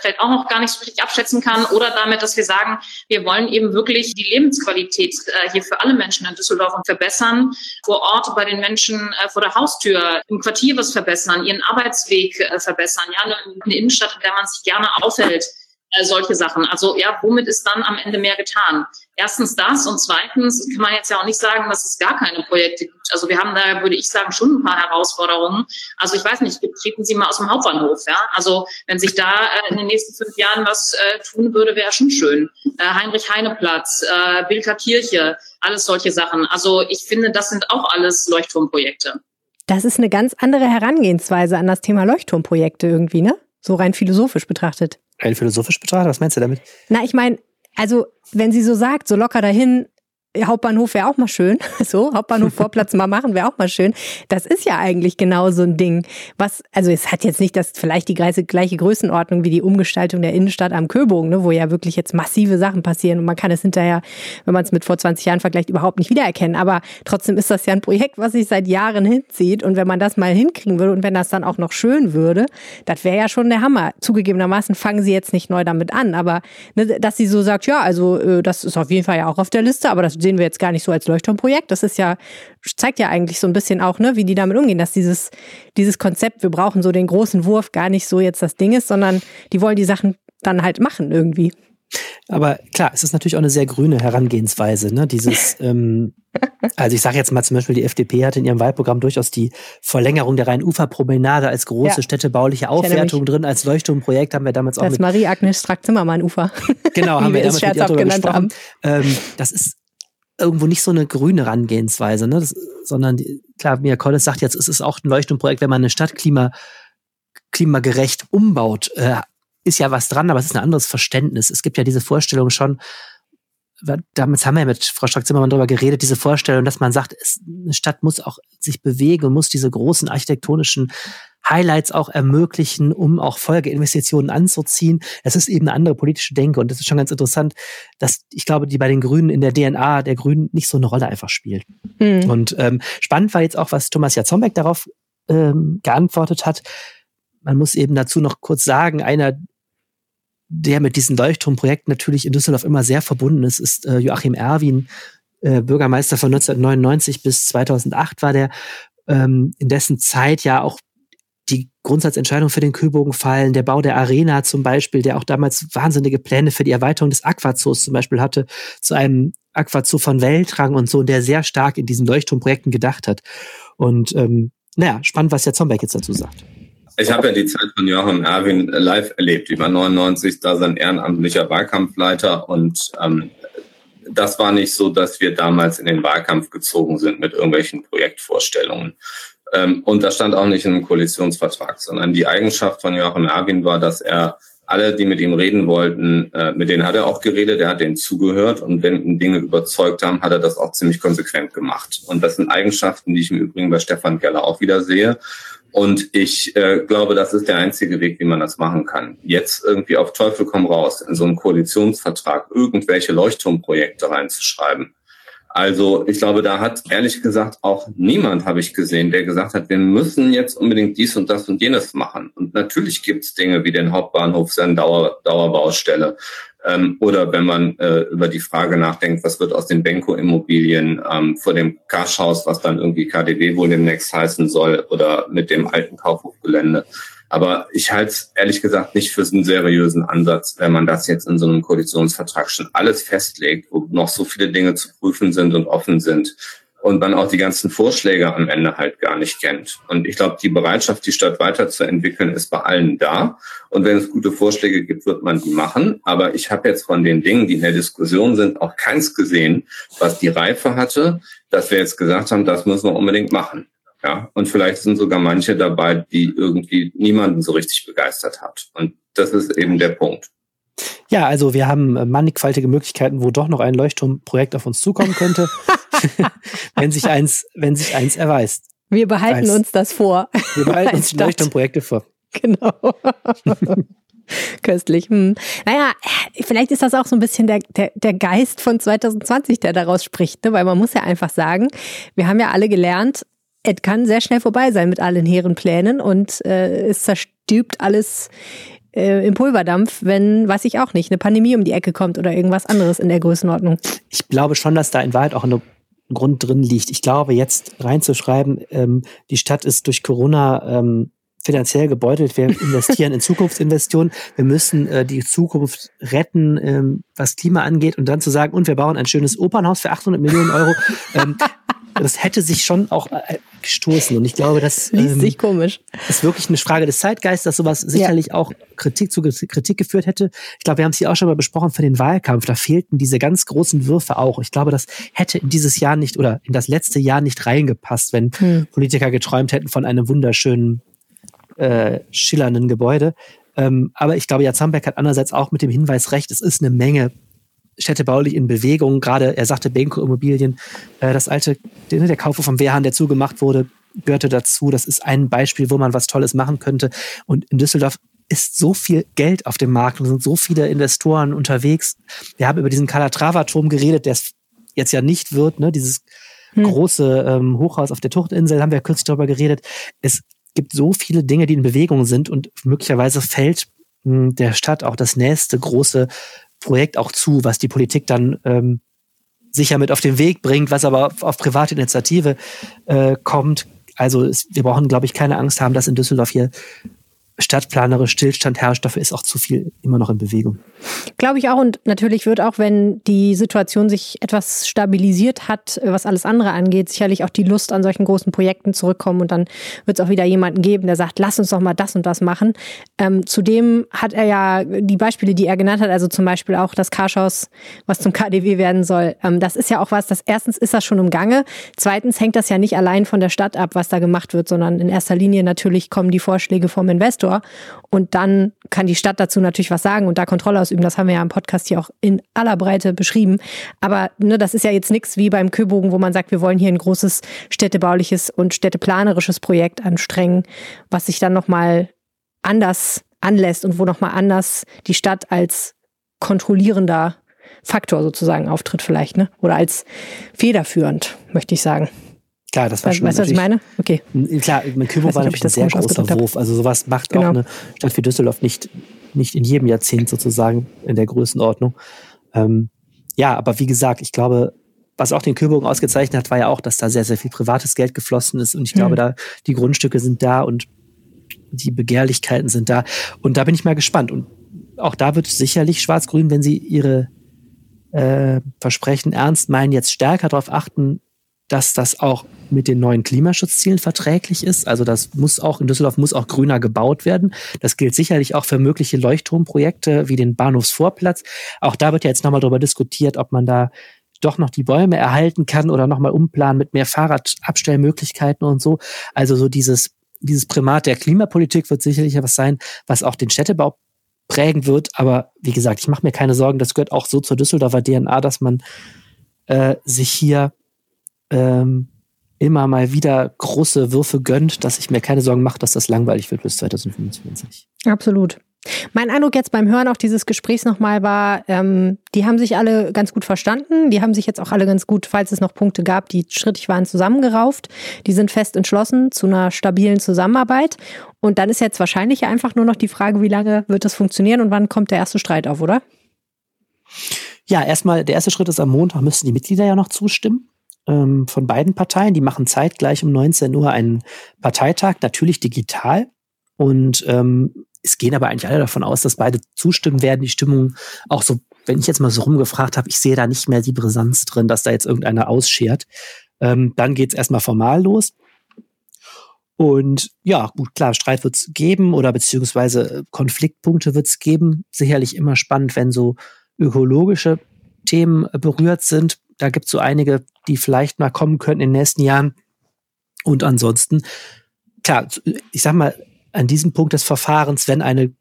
vielleicht auch noch gar nicht so richtig abschätzen kann oder damit, dass wir sagen, wir wollen eben wirklich die Lebensqualität äh, hier für alle Menschen in Düsseldorf verbessern, vor Ort bei den Menschen äh, vor der Haustür, im Quartier was verbessern, ihren Arbeitsweg äh, verbessern, ja, eine, eine Innenstadt, in der man sich gerne aufhält äh, solche Sachen. Also ja, womit ist dann am Ende mehr getan? Erstens das und zweitens kann man jetzt ja auch nicht sagen, dass es gar keine Projekte gibt. Also wir haben da, würde ich sagen, schon ein paar Herausforderungen. Also ich weiß nicht, treten Sie mal aus dem Hauptbahnhof, ja? Also wenn sich da äh, in den nächsten fünf Jahren was äh, tun würde, wäre schon schön. Äh, Heinrich-Heine-Platz, äh, Bilker Kirche, alles solche Sachen. Also ich finde, das sind auch alles Leuchtturmprojekte. das ist eine ganz andere Herangehensweise an das Thema Leuchtturmprojekte irgendwie, ne? So rein philosophisch betrachtet. Rein philosophisch betrachtet, was meinst du damit? Na, ich meine, also wenn sie so sagt, so locker dahin, Hauptbahnhof wäre auch mal schön. So, Hauptbahnhof Vorplatz mal machen wäre auch mal schön. Das ist ja eigentlich genau so ein Ding. Was, also es hat jetzt nicht das vielleicht die gleiche, gleiche Größenordnung wie die Umgestaltung der Innenstadt am Köbogen, ne, wo ja wirklich jetzt massive Sachen passieren und man kann es hinterher, wenn man es mit vor 20 Jahren vergleicht, überhaupt nicht wiedererkennen. Aber trotzdem ist das ja ein Projekt, was sich seit Jahren hinzieht. Und wenn man das mal hinkriegen würde und wenn das dann auch noch schön würde, das wäre ja schon der Hammer. Zugegebenermaßen fangen sie jetzt nicht neu damit an, aber ne, dass sie so sagt, ja, also äh, das ist auf jeden Fall ja auch auf der Liste, aber das sehen wir jetzt gar nicht so als Leuchtturmprojekt. Das ist ja, zeigt ja eigentlich so ein bisschen auch, ne, wie die damit umgehen, dass dieses, dieses Konzept, wir brauchen so den großen Wurf, gar nicht so jetzt das Ding ist, sondern die wollen die Sachen dann halt machen irgendwie. Aber klar, es ist natürlich auch eine sehr grüne Herangehensweise. Ne? Dieses, ähm, also ich sage jetzt mal zum Beispiel, die FDP hat in ihrem Wahlprogramm durchaus die Verlängerung der Rhein-Ufer-Promenade als große ja. städtebauliche Aufwertung drin. Als Leuchtturmprojekt haben wir damals auch. Das Marie-Agnes Strack-Zimmermann-Ufer. Genau, haben wir damals mit ihr darüber gesprochen. Ähm, das ist irgendwo nicht so eine grüne Herangehensweise, ne? Das, sondern die, klar, Mia Collis sagt jetzt, es ist auch ein Leuchtturmprojekt, wenn man eine Stadt klima, klimagerecht umbaut, äh, ist ja was dran, aber es ist ein anderes Verständnis. Es gibt ja diese Vorstellung schon, damals haben wir ja mit Frau Strack-Zimmermann darüber geredet, diese Vorstellung, dass man sagt, es, eine Stadt muss auch sich bewegen und muss diese großen architektonischen Highlights auch ermöglichen, um auch Folgeinvestitionen anzuziehen. Es ist eben eine andere politische Denke und das ist schon ganz interessant, dass ich glaube, die bei den Grünen in der DNA der Grünen nicht so eine Rolle einfach spielt. Mhm. Und ähm, spannend war jetzt auch, was Thomas Jatzombeck darauf ähm, geantwortet hat. Man muss eben dazu noch kurz sagen, einer der mit diesen Leuchtturmprojekten natürlich in Düsseldorf immer sehr verbunden ist, ist äh, Joachim Erwin, äh, Bürgermeister von 1999 bis 2008 war der, ähm, in dessen Zeit ja auch die Grundsatzentscheidung für den Kühlbogen fallen, der Bau der Arena zum Beispiel, der auch damals wahnsinnige Pläne für die Erweiterung des Aquazoos zum Beispiel hatte, zu einem Aquazoo von Weltrang und so, und der sehr stark in diesen Leuchtturmprojekten gedacht hat. Und ähm, naja, spannend, was der Zombeck jetzt dazu sagt. Ich habe ja die Zeit von Joachim Erwin live erlebt. Ich war 99 da sein ehrenamtlicher Wahlkampfleiter und ähm, das war nicht so, dass wir damals in den Wahlkampf gezogen sind mit irgendwelchen Projektvorstellungen. Ähm, und das stand auch nicht in einem Koalitionsvertrag, sondern die Eigenschaft von Joachim Erwin war, dass er alle, die mit ihm reden wollten, äh, mit denen hat er auch geredet, er hat denen zugehört und wenn ihn Dinge überzeugt haben, hat er das auch ziemlich konsequent gemacht. Und das sind Eigenschaften, die ich im Übrigen bei Stefan Keller auch wieder sehe. Und ich äh, glaube, das ist der einzige Weg, wie man das machen kann. Jetzt irgendwie auf Teufel komm raus, in so einen Koalitionsvertrag irgendwelche Leuchtturmprojekte reinzuschreiben. Also ich glaube, da hat ehrlich gesagt auch niemand, habe ich gesehen, der gesagt hat, wir müssen jetzt unbedingt dies und das und jenes machen. Und natürlich gibt es Dinge wie den Hauptbahnhof, seine Dauer, Dauerbaustelle. Ähm, oder wenn man äh, über die Frage nachdenkt, was wird aus den Benko-Immobilien ähm, vor dem Kaschhaus, was dann irgendwie KDW wohl demnächst heißen soll, oder mit dem alten Kaufhofgelände. Aber ich halte es ehrlich gesagt nicht für einen seriösen Ansatz, wenn man das jetzt in so einem Koalitionsvertrag schon alles festlegt, wo noch so viele Dinge zu prüfen sind und offen sind und man auch die ganzen Vorschläge am Ende halt gar nicht kennt. Und ich glaube, die Bereitschaft, die Stadt weiterzuentwickeln, ist bei allen da. Und wenn es gute Vorschläge gibt, wird man die machen. Aber ich habe jetzt von den Dingen, die in der Diskussion sind, auch keins gesehen, was die Reife hatte, dass wir jetzt gesagt haben, das müssen wir unbedingt machen. Ja, und vielleicht sind sogar manche dabei, die irgendwie niemanden so richtig begeistert hat. Und das ist eben der Punkt. Ja, also wir haben äh, mannigfaltige Möglichkeiten, wo doch noch ein Leuchtturmprojekt auf uns zukommen könnte, wenn sich eins, wenn sich eins erweist. Wir behalten Weiß. uns das vor. Wir behalten uns die Leuchtturmprojekte vor. Genau. Köstlich. Hm. Naja, vielleicht ist das auch so ein bisschen der, der, der Geist von 2020, der daraus spricht, ne? weil man muss ja einfach sagen, wir haben ja alle gelernt, es kann sehr schnell vorbei sein mit allen hehren Plänen und äh, es zerstübt alles äh, im Pulverdampf, wenn, weiß ich auch nicht, eine Pandemie um die Ecke kommt oder irgendwas anderes in der Größenordnung. Ich glaube schon, dass da in Wahrheit auch ein Grund drin liegt. Ich glaube, jetzt reinzuschreiben, ähm, die Stadt ist durch Corona ähm, finanziell gebeutelt. Wir investieren in Zukunftsinvestitionen. Wir müssen äh, die Zukunft retten, ähm, was Klima angeht. Und dann zu sagen, und wir bauen ein schönes Opernhaus für 800 Millionen Euro. ähm, das hätte sich schon auch äh, gestoßen. Und ich glaube, das Liest ähm, sich komisch. ist wirklich eine Frage des Zeitgeistes, dass sowas sicherlich ja. auch Kritik zu Kritik geführt hätte. Ich glaube, wir haben es hier auch schon mal besprochen für den Wahlkampf. Da fehlten diese ganz großen Würfe auch. Ich glaube, das hätte in dieses Jahr nicht oder in das letzte Jahr nicht reingepasst, wenn hm. Politiker geträumt hätten von einem wunderschönen, äh, schillernden Gebäude. Ähm, aber ich glaube, Jatzambeck hat andererseits auch mit dem Hinweis recht, es ist eine Menge städtebaulich in Bewegung. Gerade, er sagte Benko Immobilien, äh, das alte, der, der Kauf vom Wehrhahn, der zugemacht wurde, gehörte dazu. Das ist ein Beispiel, wo man was Tolles machen könnte. Und in Düsseldorf ist so viel Geld auf dem Markt und sind so viele Investoren unterwegs. Wir haben über diesen Calatrava-Turm geredet, der es jetzt ja nicht wird, ne? dieses hm. große ähm, Hochhaus auf der Tuchtinsel, haben wir kürzlich darüber geredet. Es gibt so viele Dinge, die in Bewegung sind und möglicherweise fällt mh, hm, der Stadt auch das nächste große Projekt auch zu, was die Politik dann ähm, sicher mit auf den Weg bringt, was aber auf, auf private Initiative äh, kommt. Also es, wir brauchen, glaube ich, keine Angst haben, dass in Düsseldorf hier stadtplanerisch Stillstand herrscht. Dafür ist auch zu viel immer noch in Bewegung. Glaube ich auch. Und natürlich wird auch, wenn die Situation sich etwas stabilisiert hat, was alles andere angeht, sicherlich auch die Lust an solchen großen Projekten zurückkommen. Und dann wird es auch wieder jemanden geben, der sagt, lass uns doch mal das und das machen. Ähm, zudem hat er ja die Beispiele, die er genannt hat, also zum Beispiel auch das Karschhaus, was zum KDW werden soll. Ähm, das ist ja auch was, das erstens ist das schon im Gange. Zweitens hängt das ja nicht allein von der Stadt ab, was da gemacht wird, sondern in erster Linie natürlich kommen die Vorschläge vom Investor. Und dann kann die Stadt dazu natürlich was sagen und da Kontrolle ausüben. Das haben wir ja im Podcast hier auch in aller Breite beschrieben. Aber ne, das ist ja jetzt nichts wie beim Köbogen, wo man sagt, wir wollen hier ein großes städtebauliches und städteplanerisches Projekt anstrengen, was sich dann nochmal anders anlässt und wo nochmal anders die Stadt als kontrollierender Faktor sozusagen auftritt vielleicht, ne? Oder als federführend, möchte ich sagen. Klar, das war schon. Weißt du, was ich meine? Okay. Klar, mein Kübel war natürlich ein sehr großer Wurf. Also sowas macht genau. auch eine Stadt wie Düsseldorf nicht, nicht in jedem Jahrzehnt sozusagen in der Größenordnung. Ähm, ja, aber wie gesagt, ich glaube, was auch den Kühlbogen ausgezeichnet hat, war ja auch, dass da sehr, sehr viel privates Geld geflossen ist. Und ich glaube, mhm. da die Grundstücke sind da und die Begehrlichkeiten sind da. Und da bin ich mal gespannt. Und auch da wird sicherlich Schwarz-Grün, wenn sie ihre äh, Versprechen ernst meinen, jetzt stärker darauf achten, dass das auch mit den neuen Klimaschutzzielen verträglich ist. Also das muss auch in Düsseldorf muss auch grüner gebaut werden. Das gilt sicherlich auch für mögliche Leuchtturmprojekte wie den Bahnhofsvorplatz. Auch da wird ja jetzt nochmal darüber diskutiert, ob man da doch noch die Bäume erhalten kann oder nochmal umplanen mit mehr Fahrradabstellmöglichkeiten und so. Also so dieses, dieses Primat der Klimapolitik wird sicherlich etwas sein, was auch den Städtebau prägen wird. Aber wie gesagt, ich mache mir keine Sorgen. Das gehört auch so zur Düsseldorfer DNA, dass man äh, sich hier ähm, immer mal wieder große Würfe gönnt, dass ich mir keine Sorgen mache, dass das langweilig wird bis 2025. Absolut. Mein Eindruck jetzt beim Hören auch dieses Gesprächs nochmal war, ähm, die haben sich alle ganz gut verstanden. Die haben sich jetzt auch alle ganz gut, falls es noch Punkte gab, die strittig waren, zusammengerauft. Die sind fest entschlossen zu einer stabilen Zusammenarbeit. Und dann ist jetzt wahrscheinlich einfach nur noch die Frage, wie lange wird das funktionieren und wann kommt der erste Streit auf, oder? Ja, erstmal, der erste Schritt ist am Montag, müssen die Mitglieder ja noch zustimmen ähm, von beiden Parteien. Die machen zeitgleich um 19 Uhr einen Parteitag, natürlich digital. Und ähm, es gehen aber eigentlich alle davon aus, dass beide zustimmen werden. Die Stimmung auch so, wenn ich jetzt mal so rumgefragt habe, ich sehe da nicht mehr die Brisanz drin, dass da jetzt irgendeiner ausschert. Ähm, dann geht's erstmal formal los. Und ja, gut, klar, Streit wird's geben oder beziehungsweise Konfliktpunkte wird's geben. Sicherlich immer spannend, wenn so ökologische Themen berührt sind. Da gibt es so einige, die vielleicht mal kommen könnten in den nächsten Jahren. Und ansonsten, klar, ich sag mal, an diesem Punkt des Verfahrens, wenn eine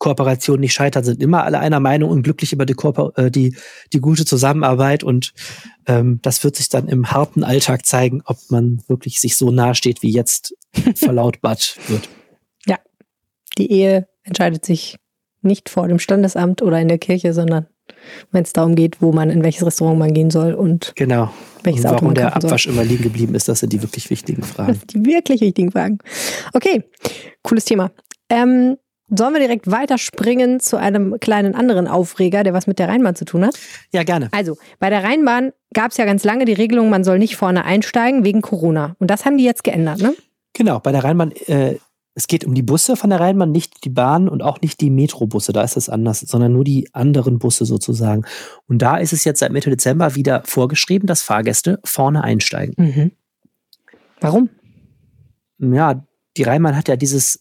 Kooperation nicht scheitert, sind immer alle einer Meinung und glücklich über die, Kooper äh, die, die gute Zusammenarbeit. Und ähm, das wird sich dann im harten Alltag zeigen, ob man wirklich sich so nahe steht, wie jetzt verlautbart wird. Ja, die Ehe entscheidet sich nicht vor dem Standesamt oder in der Kirche, sondern wenn es darum geht, wo man in welches Restaurant man gehen soll und genau. welches und warum Auto man der Abwasch soll. immer liegen geblieben ist, das sind die wirklich wichtigen Fragen. Die wirklich wichtigen Fragen. Okay, cooles Thema. Ähm, Sollen wir direkt weiterspringen zu einem kleinen anderen Aufreger, der was mit der Rheinbahn zu tun hat? Ja, gerne. Also, bei der Rheinbahn gab es ja ganz lange die Regelung, man soll nicht vorne einsteigen wegen Corona. Und das haben die jetzt geändert, ne? Genau, bei der Rheinbahn äh, es geht um die Busse von der Rheinbahn, nicht die Bahn und auch nicht die Metrobusse, da ist es anders, sondern nur die anderen Busse sozusagen. Und da ist es jetzt seit Mitte Dezember wieder vorgeschrieben, dass Fahrgäste vorne einsteigen. Mhm. Warum? Ja, die Rheinbahn hat ja dieses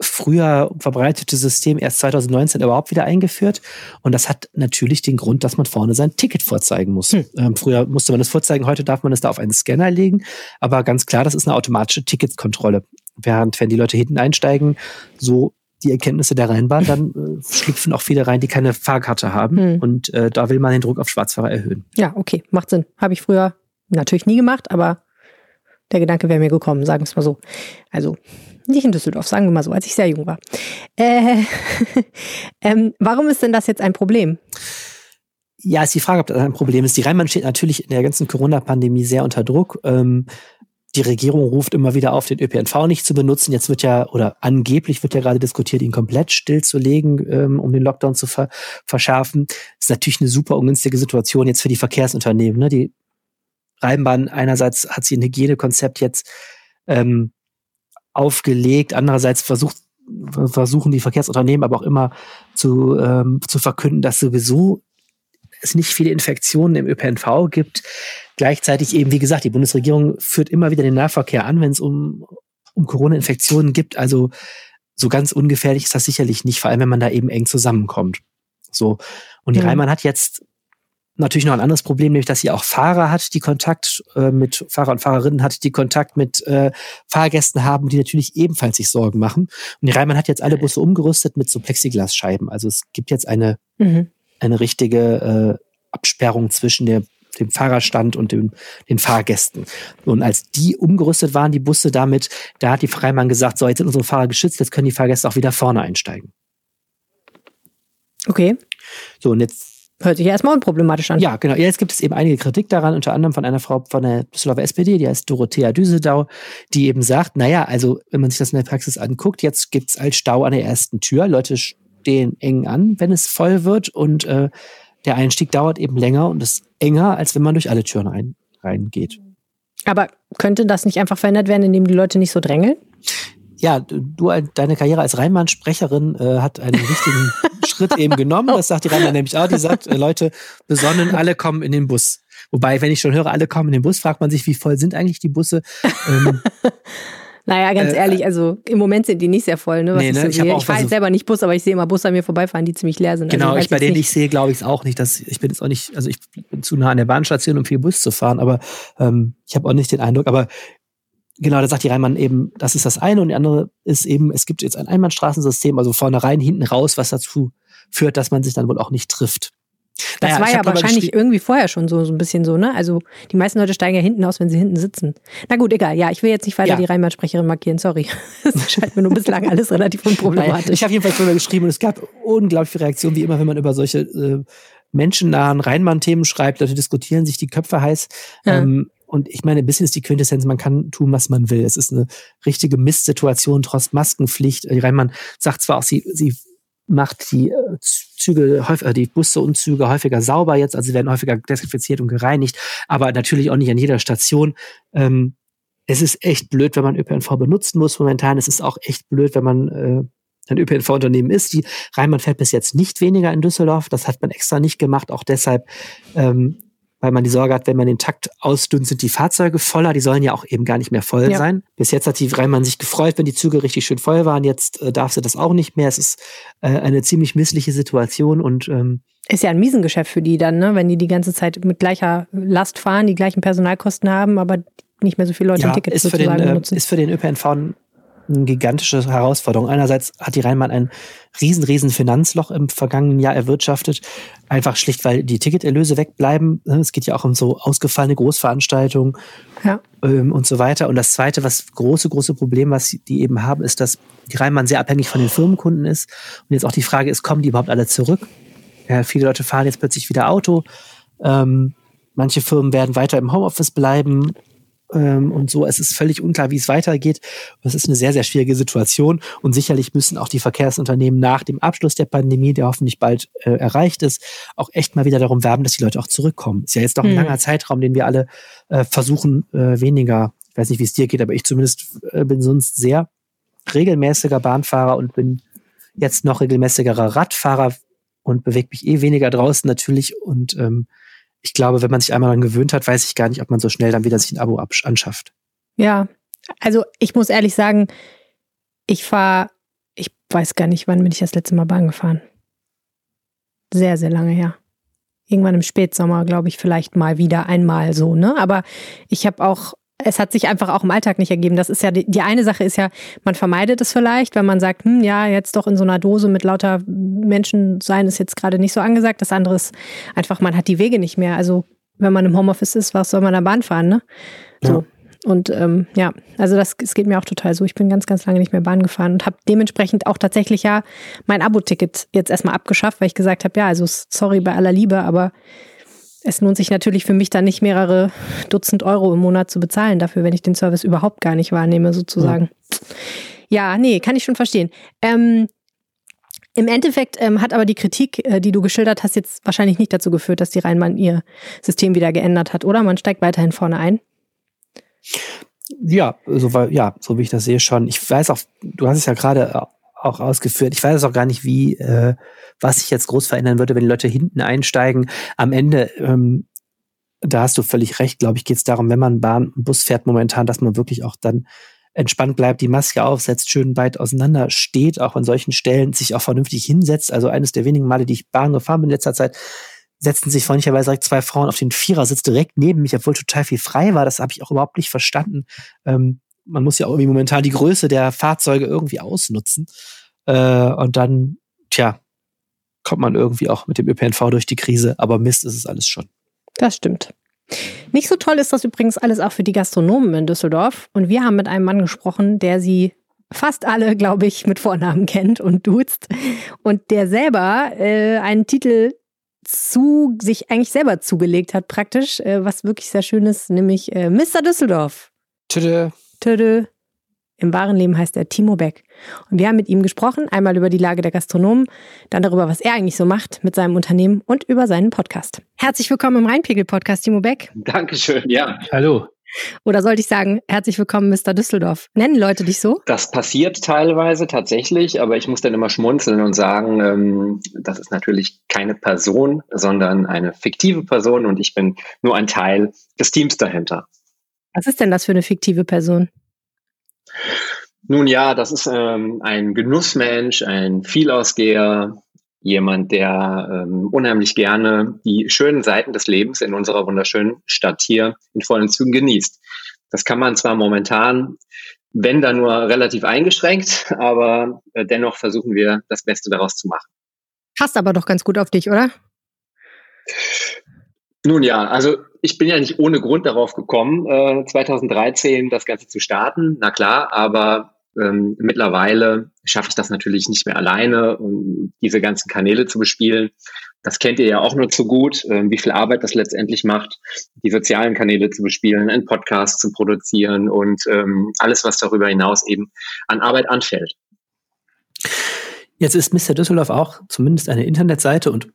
früher verbreitete System erst 2019 überhaupt wieder eingeführt. Und das hat natürlich den Grund, dass man vorne sein Ticket vorzeigen muss. Hm. Ähm, früher musste man das vorzeigen, heute darf man es da auf einen Scanner legen. Aber ganz klar, das ist eine automatische Ticketkontrolle. Während, wenn die Leute hinten einsteigen, so die Erkenntnisse der Rheinbahn, dann äh, schlüpfen auch viele rein, die keine Fahrkarte haben. Hm. Und äh, da will man den Druck auf Schwarzfahrer erhöhen. Ja, okay, macht Sinn. Habe ich früher natürlich nie gemacht, aber der Gedanke wäre mir gekommen, sagen wir es mal so. Also nicht in Düsseldorf, sagen wir mal so, als ich sehr jung war. Äh, ähm, warum ist denn das jetzt ein Problem? Ja, ist die Frage, ob das ein Problem ist. Die Rheinbahn steht natürlich in der ganzen Corona-Pandemie sehr unter Druck. Ähm, die Regierung ruft immer wieder auf, den ÖPNV nicht zu benutzen. Jetzt wird ja, oder angeblich wird ja gerade diskutiert, ihn komplett stillzulegen, ähm, um den Lockdown zu ver verschärfen. Ist natürlich eine super ungünstige Situation jetzt für die Verkehrsunternehmen. Ne? Die Rheinbahn einerseits hat sie ein Hygienekonzept jetzt ähm, aufgelegt, andererseits versucht versuchen die Verkehrsunternehmen aber auch immer zu, ähm, zu verkünden, dass sowieso es nicht viele Infektionen im ÖPNV gibt. Gleichzeitig eben, wie gesagt, die Bundesregierung führt immer wieder den Nahverkehr an, wenn es um, um Corona-Infektionen gibt. Also so ganz ungefährlich ist das sicherlich nicht, vor allem wenn man da eben eng zusammenkommt. So. Und die ja. Reimann hat jetzt natürlich noch ein anderes Problem, nämlich dass sie auch Fahrer hat, die Kontakt äh, mit Fahrer und Fahrerinnen hat, die Kontakt mit äh, Fahrgästen haben, die natürlich ebenfalls sich Sorgen machen. Und die Reimann hat jetzt alle Busse umgerüstet mit so Plexiglasscheiben. Also es gibt jetzt eine, mhm. Eine richtige äh, Absperrung zwischen der dem Fahrerstand und dem, den Fahrgästen. Und als die umgerüstet waren, die Busse damit, da hat die Freimann gesagt, so, jetzt sind unsere Fahrer geschützt, jetzt können die Fahrgäste auch wieder vorne einsteigen. Okay. So, und jetzt Hört sich ja erstmal unproblematisch an. Ja, genau. Jetzt gibt es eben einige Kritik daran, unter anderem von einer Frau von der Düsseldorfer SPD, die heißt Dorothea Düsedau, die eben sagt, naja, also wenn man sich das in der Praxis anguckt, jetzt gibt es als Stau an der ersten Tür. Leute stehen eng an, wenn es voll wird und äh, der Einstieg dauert eben länger und ist enger, als wenn man durch alle Türen rein, reingeht. Aber könnte das nicht einfach verändert werden, indem die Leute nicht so drängeln? ja, du, deine Karriere als Rheinbahn-Sprecherin äh, hat einen wichtigen Schritt eben genommen. Das sagt die Rheinbahn nämlich auch. Die sagt, äh, Leute, besonnen, alle kommen in den Bus. Wobei, wenn ich schon höre, alle kommen in den Bus, fragt man sich, wie voll sind eigentlich die Busse? Ähm, naja, ganz äh, ehrlich, also im Moment sind die nicht sehr voll. Ne, was nee, ne? ich, so ich, ich fahre jetzt selber nicht Bus, aber ich sehe immer Busse an mir vorbeifahren, die ziemlich leer sind. Genau, also, ich, bei denen ich sehe, glaube ich es auch nicht. Dass, ich bin jetzt auch nicht, also ich bin zu nah an der Bahnstation, um viel Bus zu fahren, aber ähm, ich habe auch nicht den Eindruck, aber Genau, da sagt die Reimann eben, das ist das eine und die andere ist eben, es gibt jetzt ein Einbahnstraßensystem, also vorne rein, hinten raus, was dazu führt, dass man sich dann wohl auch nicht trifft. Das naja, war ja wahrscheinlich irgendwie vorher schon so, so ein bisschen so, ne? Also die meisten Leute steigen ja hinten aus, wenn sie hinten sitzen. Na gut, egal. Ja, ich will jetzt nicht weiter ja. die Rheinbahn-Sprecherin markieren, sorry. Das scheint mir nur bislang alles relativ unproblematisch. Ich habe jedenfalls drüber geschrieben und es gab unglaublich viele Reaktionen, wie immer, wenn man über solche äh, menschennahen Rheinbahn-Themen schreibt. Leute diskutieren sich die Köpfe heiß. Ja. Ähm, und ich meine, ein bisschen ist die Quintessenz, man kann tun, was man will. Es ist eine richtige Mistsituation trotz Maskenpflicht. Die Rheinmann sagt zwar auch, sie, sie macht die äh, Züge, äh, die Busse und Züge häufiger sauber jetzt, also sie werden häufiger desinfiziert und gereinigt, aber natürlich auch nicht an jeder Station. Ähm, es ist echt blöd, wenn man ÖPNV benutzen muss momentan. Es ist auch echt blöd, wenn man äh, ein ÖPNV-Unternehmen ist. Die Rheinbahn fährt bis jetzt nicht weniger in Düsseldorf. Das hat man extra nicht gemacht, auch deshalb, ähm, weil man die Sorge hat, wenn man den Takt ausdünnt, sind die Fahrzeuge voller. Die sollen ja auch eben gar nicht mehr voll ja. sein. Bis jetzt hat die Rheinbahn sich gefreut, wenn die Züge richtig schön voll waren. Jetzt äh, darf sie das auch nicht mehr. Es ist äh, eine ziemlich missliche Situation und ähm, ist ja ein Miesengeschäft für die dann, ne? wenn die die ganze Zeit mit gleicher Last fahren, die gleichen Personalkosten haben, aber nicht mehr so viele Leute ja, ein Ticket ist für den, äh, Ist für den ÖPNV eine gigantische Herausforderung. Einerseits hat die Rheinbahn ein riesen, riesen Finanzloch im vergangenen Jahr erwirtschaftet. Einfach schlicht, weil die Ticketerlöse wegbleiben. Es geht ja auch um so ausgefallene Großveranstaltungen ja. ähm, und so weiter. Und das zweite, was große, große Problem, was die eben haben, ist, dass die Rheinbahn sehr abhängig von den Firmenkunden ist. Und jetzt auch die Frage ist, kommen die überhaupt alle zurück? Ja, viele Leute fahren jetzt plötzlich wieder Auto. Ähm, manche Firmen werden weiter im Homeoffice bleiben ähm, und so. Es ist völlig unklar, wie es weitergeht. Es ist eine sehr, sehr schwierige Situation und sicherlich müssen auch die Verkehrsunternehmen nach dem Abschluss der Pandemie, der hoffentlich bald äh, erreicht ist, auch echt mal wieder darum werben, dass die Leute auch zurückkommen. Ist ja jetzt doch ein hm. langer Zeitraum, den wir alle äh, versuchen, äh, weniger, ich weiß nicht, wie es dir geht, aber ich zumindest äh, bin sonst sehr regelmäßiger Bahnfahrer und bin jetzt noch regelmäßigerer Radfahrer und bewege mich eh weniger draußen natürlich. Und ähm, ich glaube, wenn man sich einmal daran gewöhnt hat, weiß ich gar nicht, ob man so schnell dann wieder sich ein Abo anschafft. Ja, also ich muss ehrlich sagen, ich fahre, ich weiß gar nicht, wann bin ich das letzte Mal Bahn gefahren. Sehr, sehr lange her. Irgendwann im Spätsommer, glaube ich, vielleicht mal wieder einmal so, ne? Aber ich habe auch es hat sich einfach auch im Alltag nicht ergeben. Das ist ja die, die eine Sache ist ja, man vermeidet es vielleicht, wenn man sagt, hm, ja, jetzt doch in so einer Dose mit lauter Menschen sein ist jetzt gerade nicht so angesagt. Das andere ist einfach, man hat die Wege nicht mehr. Also wenn man im Homeoffice ist, was soll man da Bahn fahren, ne? So. Ja. Und ähm, ja, also das es geht mir auch total so. Ich bin ganz, ganz lange nicht mehr Bahn gefahren und habe dementsprechend auch tatsächlich ja mein Abo-Ticket jetzt erstmal abgeschafft, weil ich gesagt habe, ja, also sorry bei aller Liebe, aber es lohnt sich natürlich für mich dann nicht mehrere Dutzend Euro im Monat zu bezahlen dafür, wenn ich den Service überhaupt gar nicht wahrnehme, sozusagen. Ja, ja nee, kann ich schon verstehen. Ähm, Im Endeffekt ähm, hat aber die Kritik, äh, die du geschildert hast, jetzt wahrscheinlich nicht dazu geführt, dass die Rheinbahn ihr System wieder geändert hat, oder? Man steigt weiterhin vorne ein. Ja, so, ja, so wie ich das sehe schon. Ich weiß auch, du hast es ja gerade äh, auch ausgeführt. Ich weiß auch gar nicht, wie, äh, was sich jetzt groß verändern würde, wenn die Leute hinten einsteigen. Am Ende, ähm, da hast du völlig recht, glaube ich, geht es darum, wenn man Bahn und Bus fährt momentan, dass man wirklich auch dann entspannt bleibt, die Maske aufsetzt, schön weit auseinander steht, auch an solchen Stellen, sich auch vernünftig hinsetzt. Also eines der wenigen Male, die ich Bahn gefahren bin in letzter Zeit, setzten sich freundlicherweise zwei Frauen auf den Vierersitz direkt neben mich, obwohl total viel frei war. Das habe ich auch überhaupt nicht verstanden. Ähm, man muss ja auch irgendwie momentan die Größe der Fahrzeuge irgendwie ausnutzen. Äh, und dann, tja, kommt man irgendwie auch mit dem ÖPNV durch die Krise. Aber Mist ist es alles schon. Das stimmt. Nicht so toll ist das übrigens alles auch für die Gastronomen in Düsseldorf. Und wir haben mit einem Mann gesprochen, der sie fast alle, glaube ich, mit Vornamen kennt und duzt. Und der selber äh, einen Titel zu sich eigentlich selber zugelegt hat, praktisch, äh, was wirklich sehr schön ist, nämlich äh, Mr. Düsseldorf. Tüde. Tüde. Im wahren Leben heißt er Timo Beck. Und wir haben mit ihm gesprochen, einmal über die Lage der Gastronomen, dann darüber, was er eigentlich so macht mit seinem Unternehmen und über seinen Podcast. Herzlich willkommen im Rheinpegel-Podcast, Timo Beck. Dankeschön, ja. Hallo. Oder sollte ich sagen, herzlich willkommen, Mr. Düsseldorf? Nennen Leute dich so? Das passiert teilweise tatsächlich, aber ich muss dann immer schmunzeln und sagen, ähm, das ist natürlich keine Person, sondern eine fiktive Person und ich bin nur ein Teil des Teams dahinter. Was ist denn das für eine fiktive Person? Nun ja, das ist ähm, ein Genussmensch, ein Vielausgeher, jemand, der ähm, unheimlich gerne die schönen Seiten des Lebens in unserer wunderschönen Stadt hier in vollen Zügen genießt. Das kann man zwar momentan, wenn da nur relativ eingeschränkt, aber äh, dennoch versuchen wir das Beste daraus zu machen. Passt aber doch ganz gut auf dich, oder? Nun ja, also ich bin ja nicht ohne Grund darauf gekommen, äh, 2013 das Ganze zu starten. Na klar, aber ähm, mittlerweile schaffe ich das natürlich nicht mehr alleine, um diese ganzen Kanäle zu bespielen. Das kennt ihr ja auch nur zu gut, äh, wie viel Arbeit das letztendlich macht, die sozialen Kanäle zu bespielen, einen Podcast zu produzieren und ähm, alles, was darüber hinaus eben an Arbeit anfällt. Jetzt ist Mr. Düsseldorf auch zumindest eine Internetseite und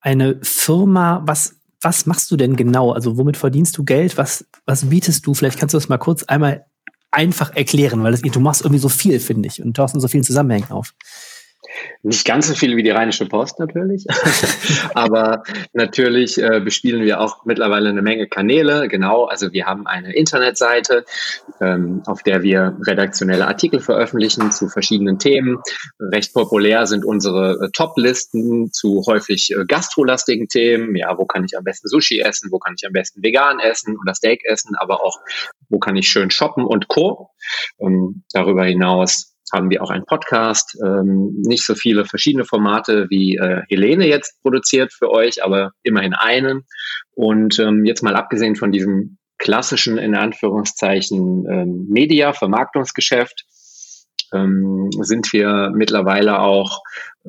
eine Firma. Was, was machst du denn genau? Also womit verdienst du Geld? Was, was bietest du? Vielleicht kannst du das mal kurz einmal einfach erklären, weil das, du machst irgendwie so viel, finde ich, und tauchst in so vielen Zusammenhängen auf. Nicht ganz so viele wie die Rheinische Post natürlich, aber natürlich äh, bespielen wir auch mittlerweile eine Menge Kanäle. Genau, also wir haben eine Internetseite, ähm, auf der wir redaktionelle Artikel veröffentlichen zu verschiedenen Themen. Recht populär sind unsere äh, Top-Listen zu häufig äh, gastrolastigen Themen. Ja, wo kann ich am besten Sushi essen? Wo kann ich am besten vegan essen oder Steak essen? Aber auch, wo kann ich schön shoppen und Co. Ähm, darüber hinaus haben wir auch einen Podcast, ähm, nicht so viele verschiedene Formate wie äh, Helene jetzt produziert für euch, aber immerhin einen. Und ähm, jetzt mal abgesehen von diesem klassischen, in Anführungszeichen, ähm, Media, Vermarktungsgeschäft, ähm, sind wir mittlerweile auch äh,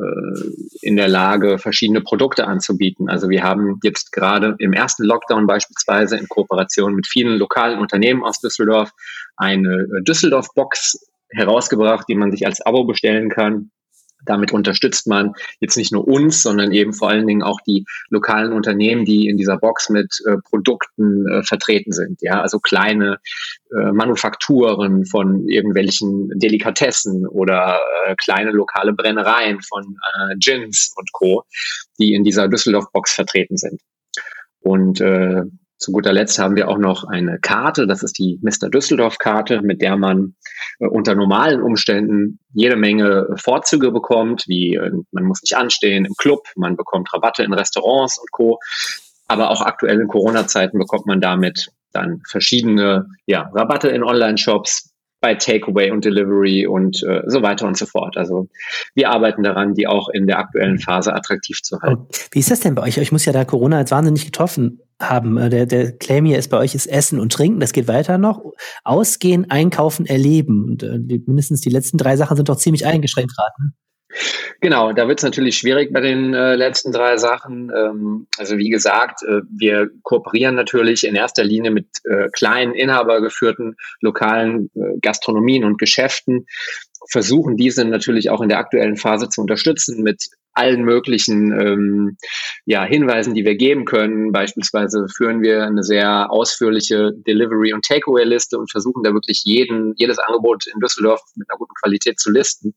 in der Lage, verschiedene Produkte anzubieten. Also wir haben jetzt gerade im ersten Lockdown beispielsweise in Kooperation mit vielen lokalen Unternehmen aus Düsseldorf eine äh, Düsseldorf-Box herausgebracht, die man sich als Abo bestellen kann. Damit unterstützt man jetzt nicht nur uns, sondern eben vor allen Dingen auch die lokalen Unternehmen, die in dieser Box mit äh, Produkten äh, vertreten sind. Ja, also kleine äh, Manufakturen von irgendwelchen Delikatessen oder äh, kleine lokale Brennereien von äh, Gins und Co., die in dieser Düsseldorf-Box vertreten sind. Und äh, zu guter Letzt haben wir auch noch eine Karte, das ist die Mr. Düsseldorf-Karte, mit der man äh, unter normalen Umständen jede Menge Vorzüge bekommt, wie äh, man muss nicht anstehen im Club, man bekommt Rabatte in Restaurants und Co. Aber auch aktuell in Corona-Zeiten bekommt man damit dann verschiedene ja, Rabatte in Online-Shops, bei Takeaway und Delivery und äh, so weiter und so fort. Also wir arbeiten daran, die auch in der aktuellen Phase attraktiv zu halten. Wie ist das denn bei euch? Euch muss ja da Corona jetzt wahnsinnig getroffen haben. Äh, der, der Claim hier ist bei euch ist Essen und Trinken, das geht weiter noch. Ausgehen, einkaufen, erleben. Und äh, mindestens die letzten drei Sachen sind doch ziemlich eingeschränkt gerade. Ne? Genau, da wird es natürlich schwierig bei den äh, letzten drei Sachen. Ähm, also wie gesagt, äh, wir kooperieren natürlich in erster Linie mit äh, kleinen, inhabergeführten lokalen äh, Gastronomien und Geschäften, versuchen diese natürlich auch in der aktuellen Phase zu unterstützen mit allen möglichen ähm, ja, Hinweisen, die wir geben können. Beispielsweise führen wir eine sehr ausführliche Delivery- und Takeaway-Liste und versuchen da wirklich jeden, jedes Angebot in Düsseldorf mit einer guten Qualität zu listen.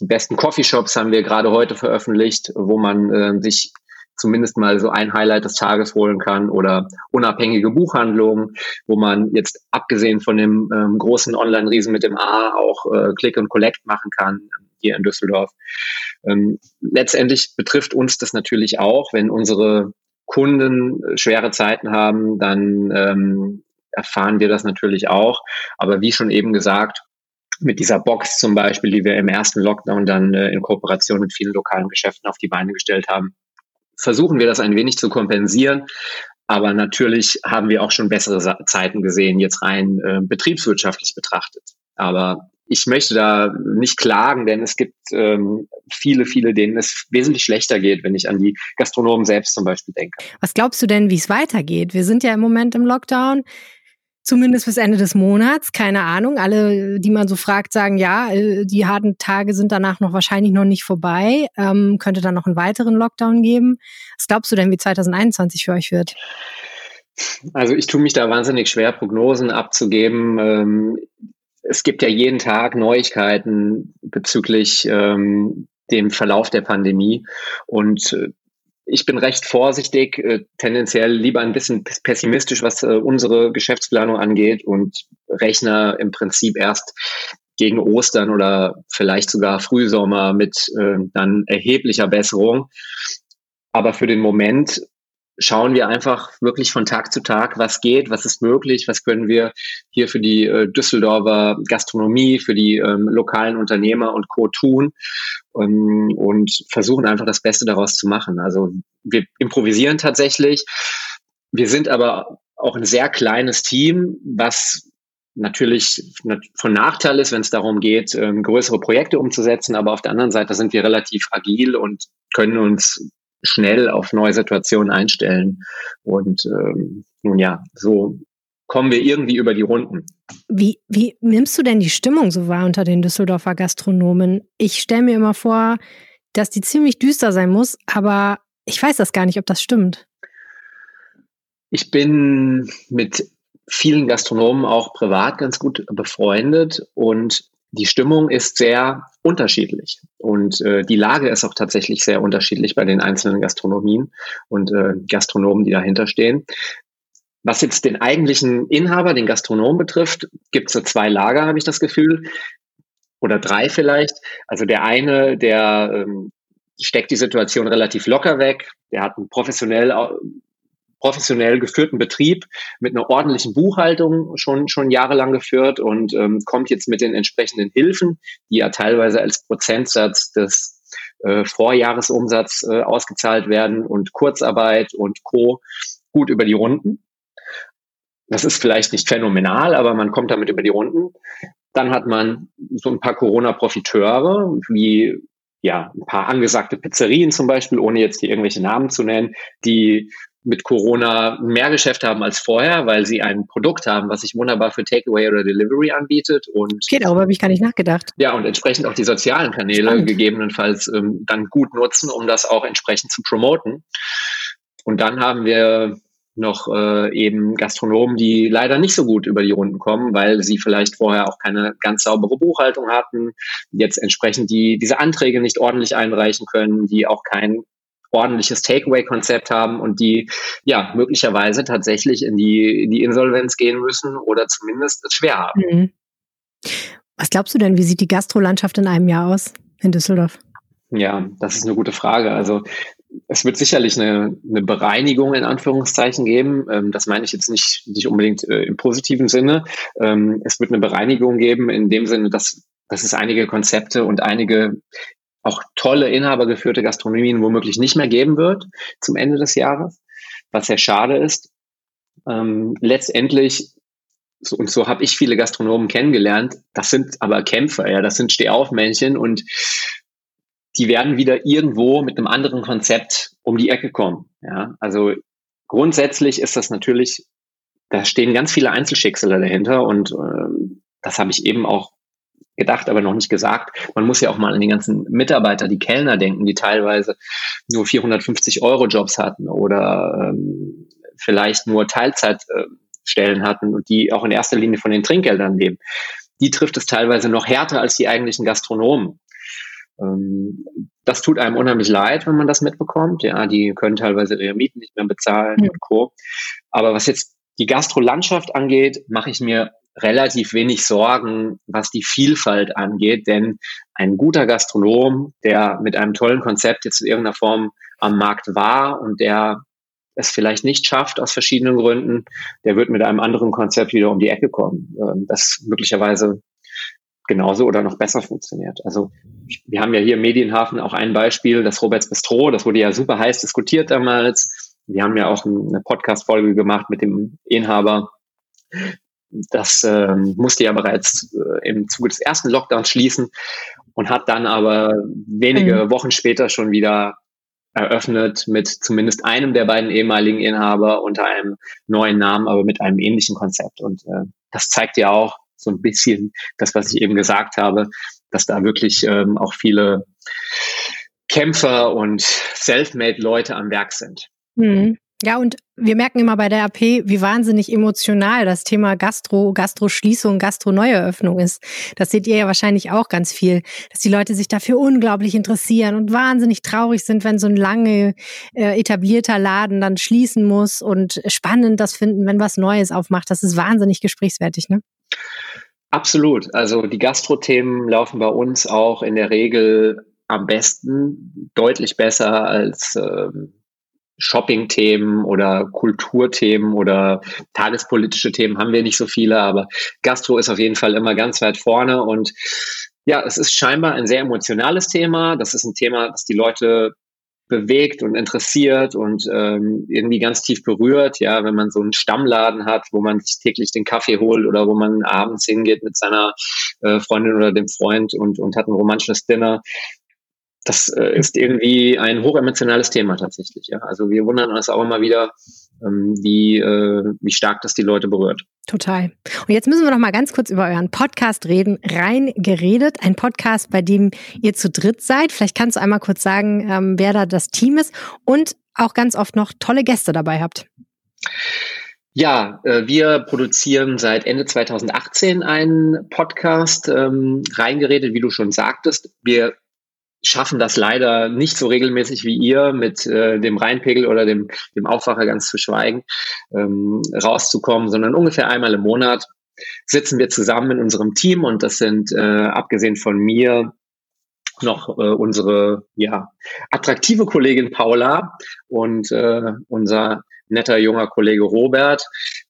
Die besten Coffeeshops haben wir gerade heute veröffentlicht, wo man äh, sich zumindest mal so ein Highlight des Tages holen kann oder unabhängige Buchhandlungen, wo man jetzt abgesehen von dem ähm, großen Online-Riesen mit dem A auch äh, Click und Collect machen kann ähm, hier in Düsseldorf. Ähm, letztendlich betrifft uns das natürlich auch, wenn unsere Kunden äh, schwere Zeiten haben, dann ähm, erfahren wir das natürlich auch. Aber wie schon eben gesagt, mit dieser Box zum Beispiel, die wir im ersten Lockdown dann äh, in Kooperation mit vielen lokalen Geschäften auf die Beine gestellt haben, versuchen wir das ein wenig zu kompensieren. Aber natürlich haben wir auch schon bessere Zeiten gesehen, jetzt rein äh, betriebswirtschaftlich betrachtet. Aber ich möchte da nicht klagen, denn es gibt ähm, viele, viele, denen es wesentlich schlechter geht, wenn ich an die Gastronomen selbst zum Beispiel denke. Was glaubst du denn, wie es weitergeht? Wir sind ja im Moment im Lockdown. Zumindest bis Ende des Monats, keine Ahnung. Alle, die man so fragt, sagen, ja, äh, die harten Tage sind danach noch wahrscheinlich noch nicht vorbei. Ähm, könnte dann noch einen weiteren Lockdown geben. Was glaubst du denn, wie 2021 für euch wird? Also ich tue mich da wahnsinnig schwer, Prognosen abzugeben. Ähm, es gibt ja jeden Tag Neuigkeiten bezüglich ähm, dem Verlauf der Pandemie. Und äh, ich bin recht vorsichtig, äh, tendenziell lieber ein bisschen pessimistisch, was äh, unsere Geschäftsplanung angeht und rechne im Prinzip erst gegen Ostern oder vielleicht sogar Frühsommer mit äh, dann erheblicher Besserung. Aber für den Moment schauen wir einfach wirklich von Tag zu Tag, was geht, was ist möglich, was können wir hier für die äh, Düsseldorfer Gastronomie, für die ähm, lokalen Unternehmer und Co. tun ähm, und versuchen einfach das Beste daraus zu machen. Also wir improvisieren tatsächlich. Wir sind aber auch ein sehr kleines Team, was natürlich von Nachteil ist, wenn es darum geht, ähm, größere Projekte umzusetzen. Aber auf der anderen Seite sind wir relativ agil und können uns schnell auf neue Situationen einstellen. Und ähm, nun ja, so kommen wir irgendwie über die Runden. Wie, wie nimmst du denn die Stimmung so wahr unter den Düsseldorfer Gastronomen? Ich stelle mir immer vor, dass die ziemlich düster sein muss, aber ich weiß das gar nicht, ob das stimmt. Ich bin mit vielen Gastronomen auch privat ganz gut befreundet und die Stimmung ist sehr unterschiedlich und äh, die Lage ist auch tatsächlich sehr unterschiedlich bei den einzelnen Gastronomien und äh, Gastronomen, die dahinter stehen. Was jetzt den eigentlichen Inhaber, den Gastronom betrifft, gibt es so zwei Lager, habe ich das Gefühl, oder drei vielleicht. Also der eine, der ähm, steckt die Situation relativ locker weg, der hat ein professionell professionell geführten Betrieb mit einer ordentlichen Buchhaltung schon, schon jahrelang geführt und ähm, kommt jetzt mit den entsprechenden Hilfen, die ja teilweise als Prozentsatz des äh, Vorjahresumsatz äh, ausgezahlt werden und Kurzarbeit und Co. gut über die Runden. Das ist vielleicht nicht phänomenal, aber man kommt damit über die Runden. Dann hat man so ein paar Corona-Profiteure, wie ja, ein paar angesagte Pizzerien zum Beispiel, ohne jetzt hier irgendwelche Namen zu nennen, die mit Corona mehr Geschäft haben als vorher, weil sie ein Produkt haben, was sich wunderbar für Takeaway oder Delivery anbietet. Und okay, darüber habe ich gar nicht nachgedacht. Ja, und entsprechend auch die sozialen Kanäle Spannend. gegebenenfalls ähm, dann gut nutzen, um das auch entsprechend zu promoten. Und dann haben wir noch äh, eben Gastronomen, die leider nicht so gut über die Runden kommen, weil sie vielleicht vorher auch keine ganz saubere Buchhaltung hatten, jetzt entsprechend die diese Anträge nicht ordentlich einreichen können, die auch kein ordentliches Takeaway-Konzept haben und die ja möglicherweise tatsächlich in die, in die Insolvenz gehen müssen oder zumindest es schwer haben. Mhm. Was glaubst du denn, wie sieht die Gastrolandschaft in einem Jahr aus in Düsseldorf? Ja, das ist eine gute Frage. Also es wird sicherlich eine, eine Bereinigung in Anführungszeichen geben. Ähm, das meine ich jetzt nicht, nicht unbedingt äh, im positiven Sinne. Ähm, es wird eine Bereinigung geben in dem Sinne, dass, dass es einige Konzepte und einige auch tolle inhabergeführte Gastronomien womöglich nicht mehr geben wird zum Ende des Jahres, was sehr schade ist. Ähm, letztendlich so, und so habe ich viele Gastronomen kennengelernt. Das sind aber Kämpfer, ja, das sind Stehaufmännchen und die werden wieder irgendwo mit einem anderen Konzept um die Ecke kommen. Ja, also grundsätzlich ist das natürlich, da stehen ganz viele Einzelschicksale dahinter und ähm, das habe ich eben auch gedacht, aber noch nicht gesagt. Man muss ja auch mal an die ganzen Mitarbeiter, die Kellner denken, die teilweise nur 450 Euro Jobs hatten oder ähm, vielleicht nur Teilzeitstellen äh, hatten und die auch in erster Linie von den Trinkgeldern leben. Die trifft es teilweise noch härter als die eigentlichen Gastronomen. Ähm, das tut einem unheimlich leid, wenn man das mitbekommt. Ja, die können teilweise ihre Mieten nicht mehr bezahlen mhm. und Co. Aber was jetzt die Gastrolandschaft angeht, mache ich mir relativ wenig Sorgen, was die Vielfalt angeht, denn ein guter Gastronom, der mit einem tollen Konzept jetzt in irgendeiner Form am Markt war und der es vielleicht nicht schafft aus verschiedenen Gründen, der wird mit einem anderen Konzept wieder um die Ecke kommen, ähm, das möglicherweise genauso oder noch besser funktioniert. Also wir haben ja hier im Medienhafen auch ein Beispiel, das Roberts Bistro, das wurde ja super heiß diskutiert damals. Wir haben ja auch eine Podcast-Folge gemacht mit dem Inhaber. Das äh, musste ja bereits äh, im Zuge des ersten Lockdowns schließen und hat dann aber wenige mhm. Wochen später schon wieder eröffnet mit zumindest einem der beiden ehemaligen Inhaber unter einem neuen Namen, aber mit einem ähnlichen Konzept. Und äh, das zeigt ja auch, so ein bisschen das, was ich eben gesagt habe, dass da wirklich ähm, auch viele Kämpfer und Selfmade-Leute am Werk sind. Mhm. Ja, und wir merken immer bei der AP, wie wahnsinnig emotional das Thema Gastro, Gastro-Schließung, Gastro-Neueröffnung ist. Das seht ihr ja wahrscheinlich auch ganz viel, dass die Leute sich dafür unglaublich interessieren und wahnsinnig traurig sind, wenn so ein lange äh, etablierter Laden dann schließen muss und spannend das finden, wenn was Neues aufmacht. Das ist wahnsinnig gesprächswertig, ne? Absolut. Also die Gastro-Themen laufen bei uns auch in der Regel am besten, deutlich besser als ähm, Shopping-Themen oder Kulturthemen oder tagespolitische Themen haben wir nicht so viele, aber Gastro ist auf jeden Fall immer ganz weit vorne und ja, es ist scheinbar ein sehr emotionales Thema. Das ist ein Thema, das die Leute bewegt und interessiert und ähm, irgendwie ganz tief berührt, ja, wenn man so einen Stammladen hat, wo man sich täglich den Kaffee holt oder wo man abends hingeht mit seiner äh, Freundin oder dem Freund und, und hat ein romantisches Dinner. Das äh, ist irgendwie ein hochemotionales Thema tatsächlich, ja. Also wir wundern uns auch immer wieder, wie, äh, wie stark das die Leute berührt. Total. Und jetzt müssen wir noch mal ganz kurz über euren Podcast reden. Rein geredet, ein Podcast, bei dem ihr zu dritt seid. Vielleicht kannst du einmal kurz sagen, ähm, wer da das Team ist und auch ganz oft noch tolle Gäste dabei habt. Ja, äh, wir produzieren seit Ende 2018 einen Podcast, ähm, reingeredet, wie du schon sagtest. Wir schaffen das leider nicht so regelmäßig wie ihr mit äh, dem Rheinpegel oder dem, dem Aufwacher ganz zu schweigen ähm, rauszukommen, sondern ungefähr einmal im Monat sitzen wir zusammen in unserem Team und das sind äh, abgesehen von mir noch äh, unsere ja attraktive Kollegin Paula und äh, unser netter junger Kollege Robert.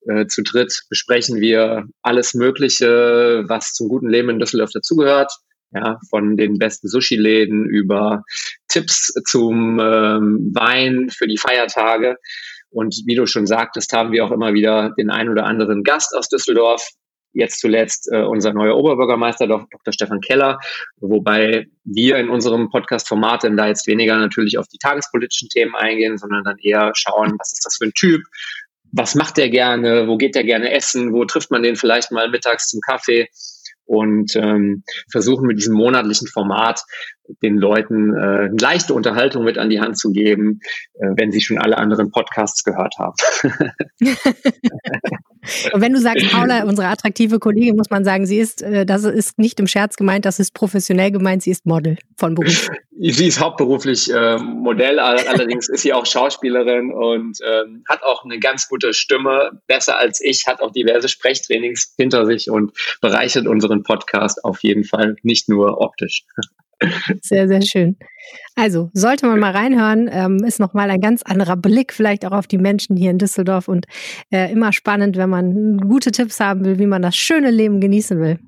Äh, zu dritt besprechen wir alles Mögliche, was zum guten Leben in Düsseldorf dazugehört ja, von den besten Sushi-Läden über Tipps zum ähm, Wein für die Feiertage. Und wie du schon sagtest, haben wir auch immer wieder den ein oder anderen Gast aus Düsseldorf. jetzt zuletzt äh, unser neuer Oberbürgermeister, Dr. Stefan Keller, wobei wir in unserem Podcast-Format dann da jetzt weniger natürlich auf die tagespolitischen Themen eingehen, sondern dann eher schauen, was ist das für ein Typ, was macht der gerne, wo geht der gerne essen, wo trifft man den vielleicht mal mittags zum Kaffee und ähm, versuchen mit diesem monatlichen Format den Leuten äh, eine leichte Unterhaltung mit an die Hand zu geben, äh, wenn sie schon alle anderen Podcasts gehört haben. Und wenn du sagst, Paula, unsere attraktive Kollegin, muss man sagen, sie ist, äh, das ist nicht im Scherz gemeint, das ist professionell gemeint, sie ist Model von Beruf. Sie ist hauptberuflich äh, Modell, allerdings ist sie auch Schauspielerin und ähm, hat auch eine ganz gute Stimme, besser als ich, hat auch diverse Sprechtrainings hinter sich und bereichert unseren Podcast auf jeden Fall nicht nur optisch. Sehr, sehr schön. Also, sollte man mal reinhören, ähm, ist nochmal ein ganz anderer Blick vielleicht auch auf die Menschen hier in Düsseldorf und äh, immer spannend, wenn man gute Tipps haben will, wie man das schöne Leben genießen will.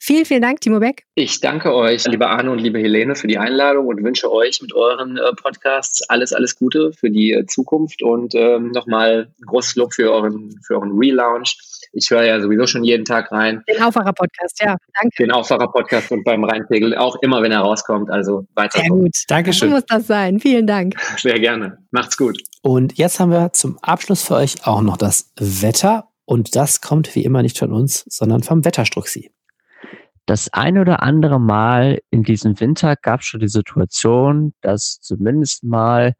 Vielen, vielen Dank, Timo Beck. Ich danke euch, liebe Arne und liebe Helene, für die Einladung und wünsche euch mit euren äh, Podcasts alles, alles Gute für die äh, Zukunft und ähm, nochmal großes Lob für euren, für euren Relaunch. Ich höre ja sowieso schon jeden Tag rein. Den Aufwacher-Podcast, ja. Danke. Den Aufwacher-Podcast und beim Rheinpegel auch immer, wenn er rauskommt. Also weiter. Sehr gut. Dankeschön. So muss das sein. Vielen Dank. Sehr gerne. Macht's gut. Und jetzt haben wir zum Abschluss für euch auch noch das Wetter. Und das kommt wie immer nicht von uns, sondern vom Wetterstruxi. Das ein oder andere Mal in diesem Winter gab es schon die Situation, dass zumindest mal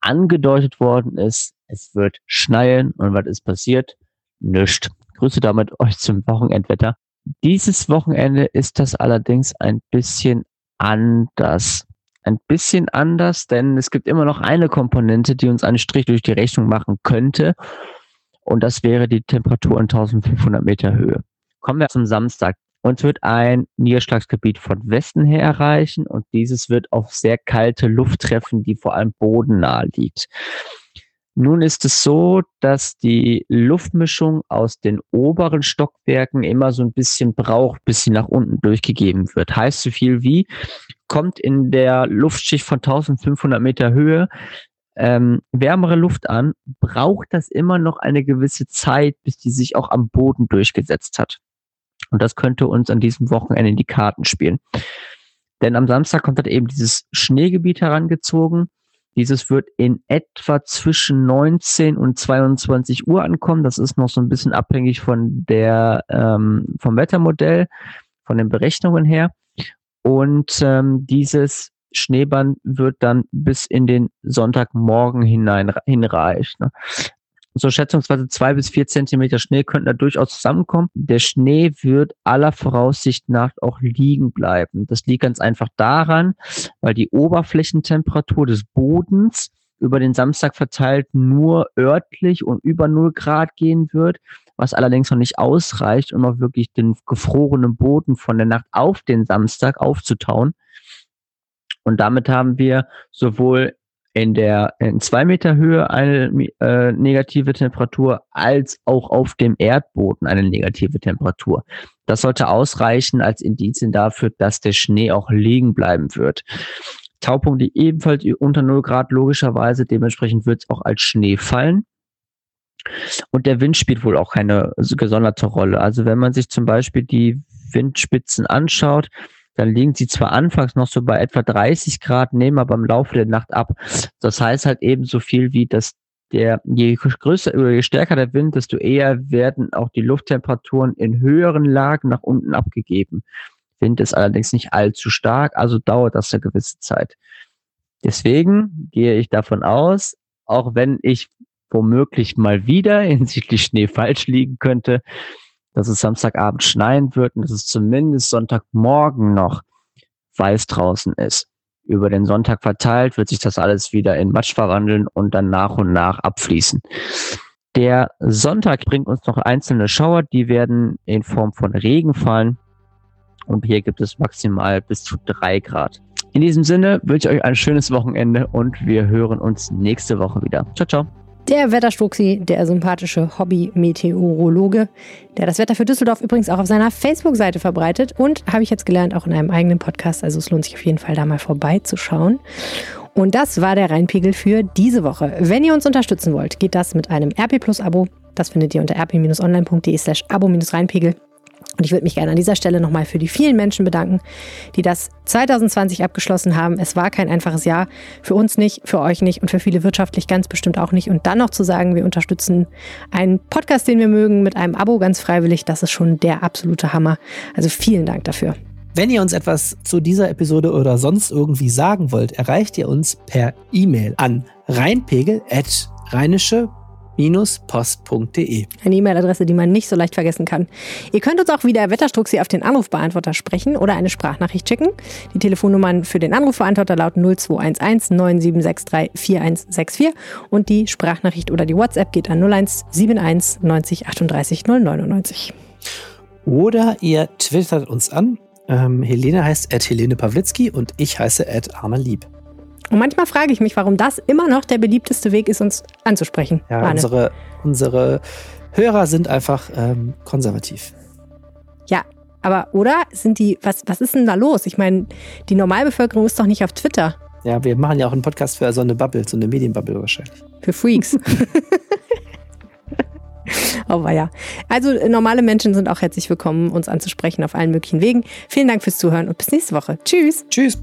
angedeutet worden ist, es wird schneien und was ist passiert? Nischt. Grüße damit euch zum Wochenendwetter. Dieses Wochenende ist das allerdings ein bisschen anders. Ein bisschen anders, denn es gibt immer noch eine Komponente, die uns einen Strich durch die Rechnung machen könnte. Und das wäre die Temperatur in 1500 Meter Höhe. Kommen wir zum Samstag. Uns wird ein Niederschlagsgebiet von Westen her erreichen und dieses wird auf sehr kalte Luft treffen, die vor allem bodennah liegt. Nun ist es so, dass die Luftmischung aus den oberen Stockwerken immer so ein bisschen braucht, bis sie nach unten durchgegeben wird. Heißt so viel wie, kommt in der Luftschicht von 1500 Meter Höhe ähm, wärmere Luft an, braucht das immer noch eine gewisse Zeit, bis die sich auch am Boden durchgesetzt hat. Und das könnte uns an diesem Wochenende in die Karten spielen. Denn am Samstag kommt halt eben dieses Schneegebiet herangezogen. Dieses wird in etwa zwischen 19 und 22 Uhr ankommen. Das ist noch so ein bisschen abhängig von der, ähm, vom Wettermodell, von den Berechnungen her. Und ähm, dieses Schneeband wird dann bis in den Sonntagmorgen hinein hinreichen. Ne? So schätzungsweise zwei bis vier Zentimeter Schnee könnten da durchaus zusammenkommen. Der Schnee wird aller Voraussicht nach auch liegen bleiben. Das liegt ganz einfach daran, weil die Oberflächentemperatur des Bodens über den Samstag verteilt nur örtlich und über 0 Grad gehen wird, was allerdings noch nicht ausreicht, um auch wirklich den gefrorenen Boden von der Nacht auf den Samstag aufzutauen. Und damit haben wir sowohl in der in zwei Meter Höhe eine äh, negative Temperatur als auch auf dem Erdboden eine negative Temperatur. Das sollte ausreichen als Indizien dafür, dass der Schnee auch liegen bleiben wird. Taupunkte ebenfalls unter 0 Grad logischerweise, dementsprechend wird es auch als Schnee fallen. Und der Wind spielt wohl auch keine gesonderte Rolle. Also wenn man sich zum Beispiel die Windspitzen anschaut, dann liegen sie zwar anfangs noch so bei etwa 30 Grad, nehmen aber im Laufe der Nacht ab. Das heißt halt eben so viel wie, dass der, je größer oder je stärker der Wind, desto eher werden auch die Lufttemperaturen in höheren Lagen nach unten abgegeben. Wind ist allerdings nicht allzu stark, also dauert das eine gewisse Zeit. Deswegen gehe ich davon aus, auch wenn ich womöglich mal wieder hinsichtlich Schnee falsch liegen könnte, dass es Samstagabend schneien wird und dass es zumindest Sonntagmorgen noch weiß draußen ist. Über den Sonntag verteilt wird sich das alles wieder in Matsch verwandeln und dann nach und nach abfließen. Der Sonntag bringt uns noch einzelne Schauer, die werden in Form von Regen fallen. Und hier gibt es maximal bis zu drei Grad. In diesem Sinne wünsche ich euch ein schönes Wochenende und wir hören uns nächste Woche wieder. Ciao, ciao. Der Wetterstruxi, der sympathische Hobby-Meteorologe, der das Wetter für Düsseldorf übrigens auch auf seiner Facebook-Seite verbreitet und, habe ich jetzt gelernt, auch in einem eigenen Podcast. Also es lohnt sich auf jeden Fall, da mal vorbeizuschauen. Und das war der Rheinpegel für diese Woche. Wenn ihr uns unterstützen wollt, geht das mit einem RP Plus Abo. Das findet ihr unter rp-online.de slash abo-rheinpegel. Und ich würde mich gerne an dieser Stelle nochmal für die vielen Menschen bedanken, die das 2020 abgeschlossen haben. Es war kein einfaches Jahr. Für uns nicht, für euch nicht und für viele wirtschaftlich ganz bestimmt auch nicht. Und dann noch zu sagen, wir unterstützen einen Podcast, den wir mögen, mit einem Abo ganz freiwillig, das ist schon der absolute Hammer. Also vielen Dank dafür. Wenn ihr uns etwas zu dieser Episode oder sonst irgendwie sagen wollt, erreicht ihr uns per E-Mail an reinpegel.rheinische post.de. Eine E-Mail-Adresse, die man nicht so leicht vergessen kann. Ihr könnt uns auch wieder Wetterstruxi auf den Anrufbeantworter sprechen oder eine Sprachnachricht schicken. Die Telefonnummern für den Anrufbeantworter lauten 0211 9763 4164 und die Sprachnachricht oder die WhatsApp geht an 0171 90 38 099. Oder ihr twittert uns an. Ähm, Helene heißt Helene Pawlitzki und ich heiße at Arne Lieb. Und manchmal frage ich mich, warum das immer noch der beliebteste Weg ist, uns anzusprechen. Ja, unsere, unsere Hörer sind einfach ähm, konservativ. Ja, aber oder sind die, was, was ist denn da los? Ich meine, die Normalbevölkerung ist doch nicht auf Twitter. Ja, wir machen ja auch einen Podcast für so eine Bubble, so eine Medienbubble wahrscheinlich. Für Freaks. Aber ja. Also normale Menschen sind auch herzlich willkommen, uns anzusprechen auf allen möglichen Wegen. Vielen Dank fürs Zuhören und bis nächste Woche. Tschüss. Tschüss.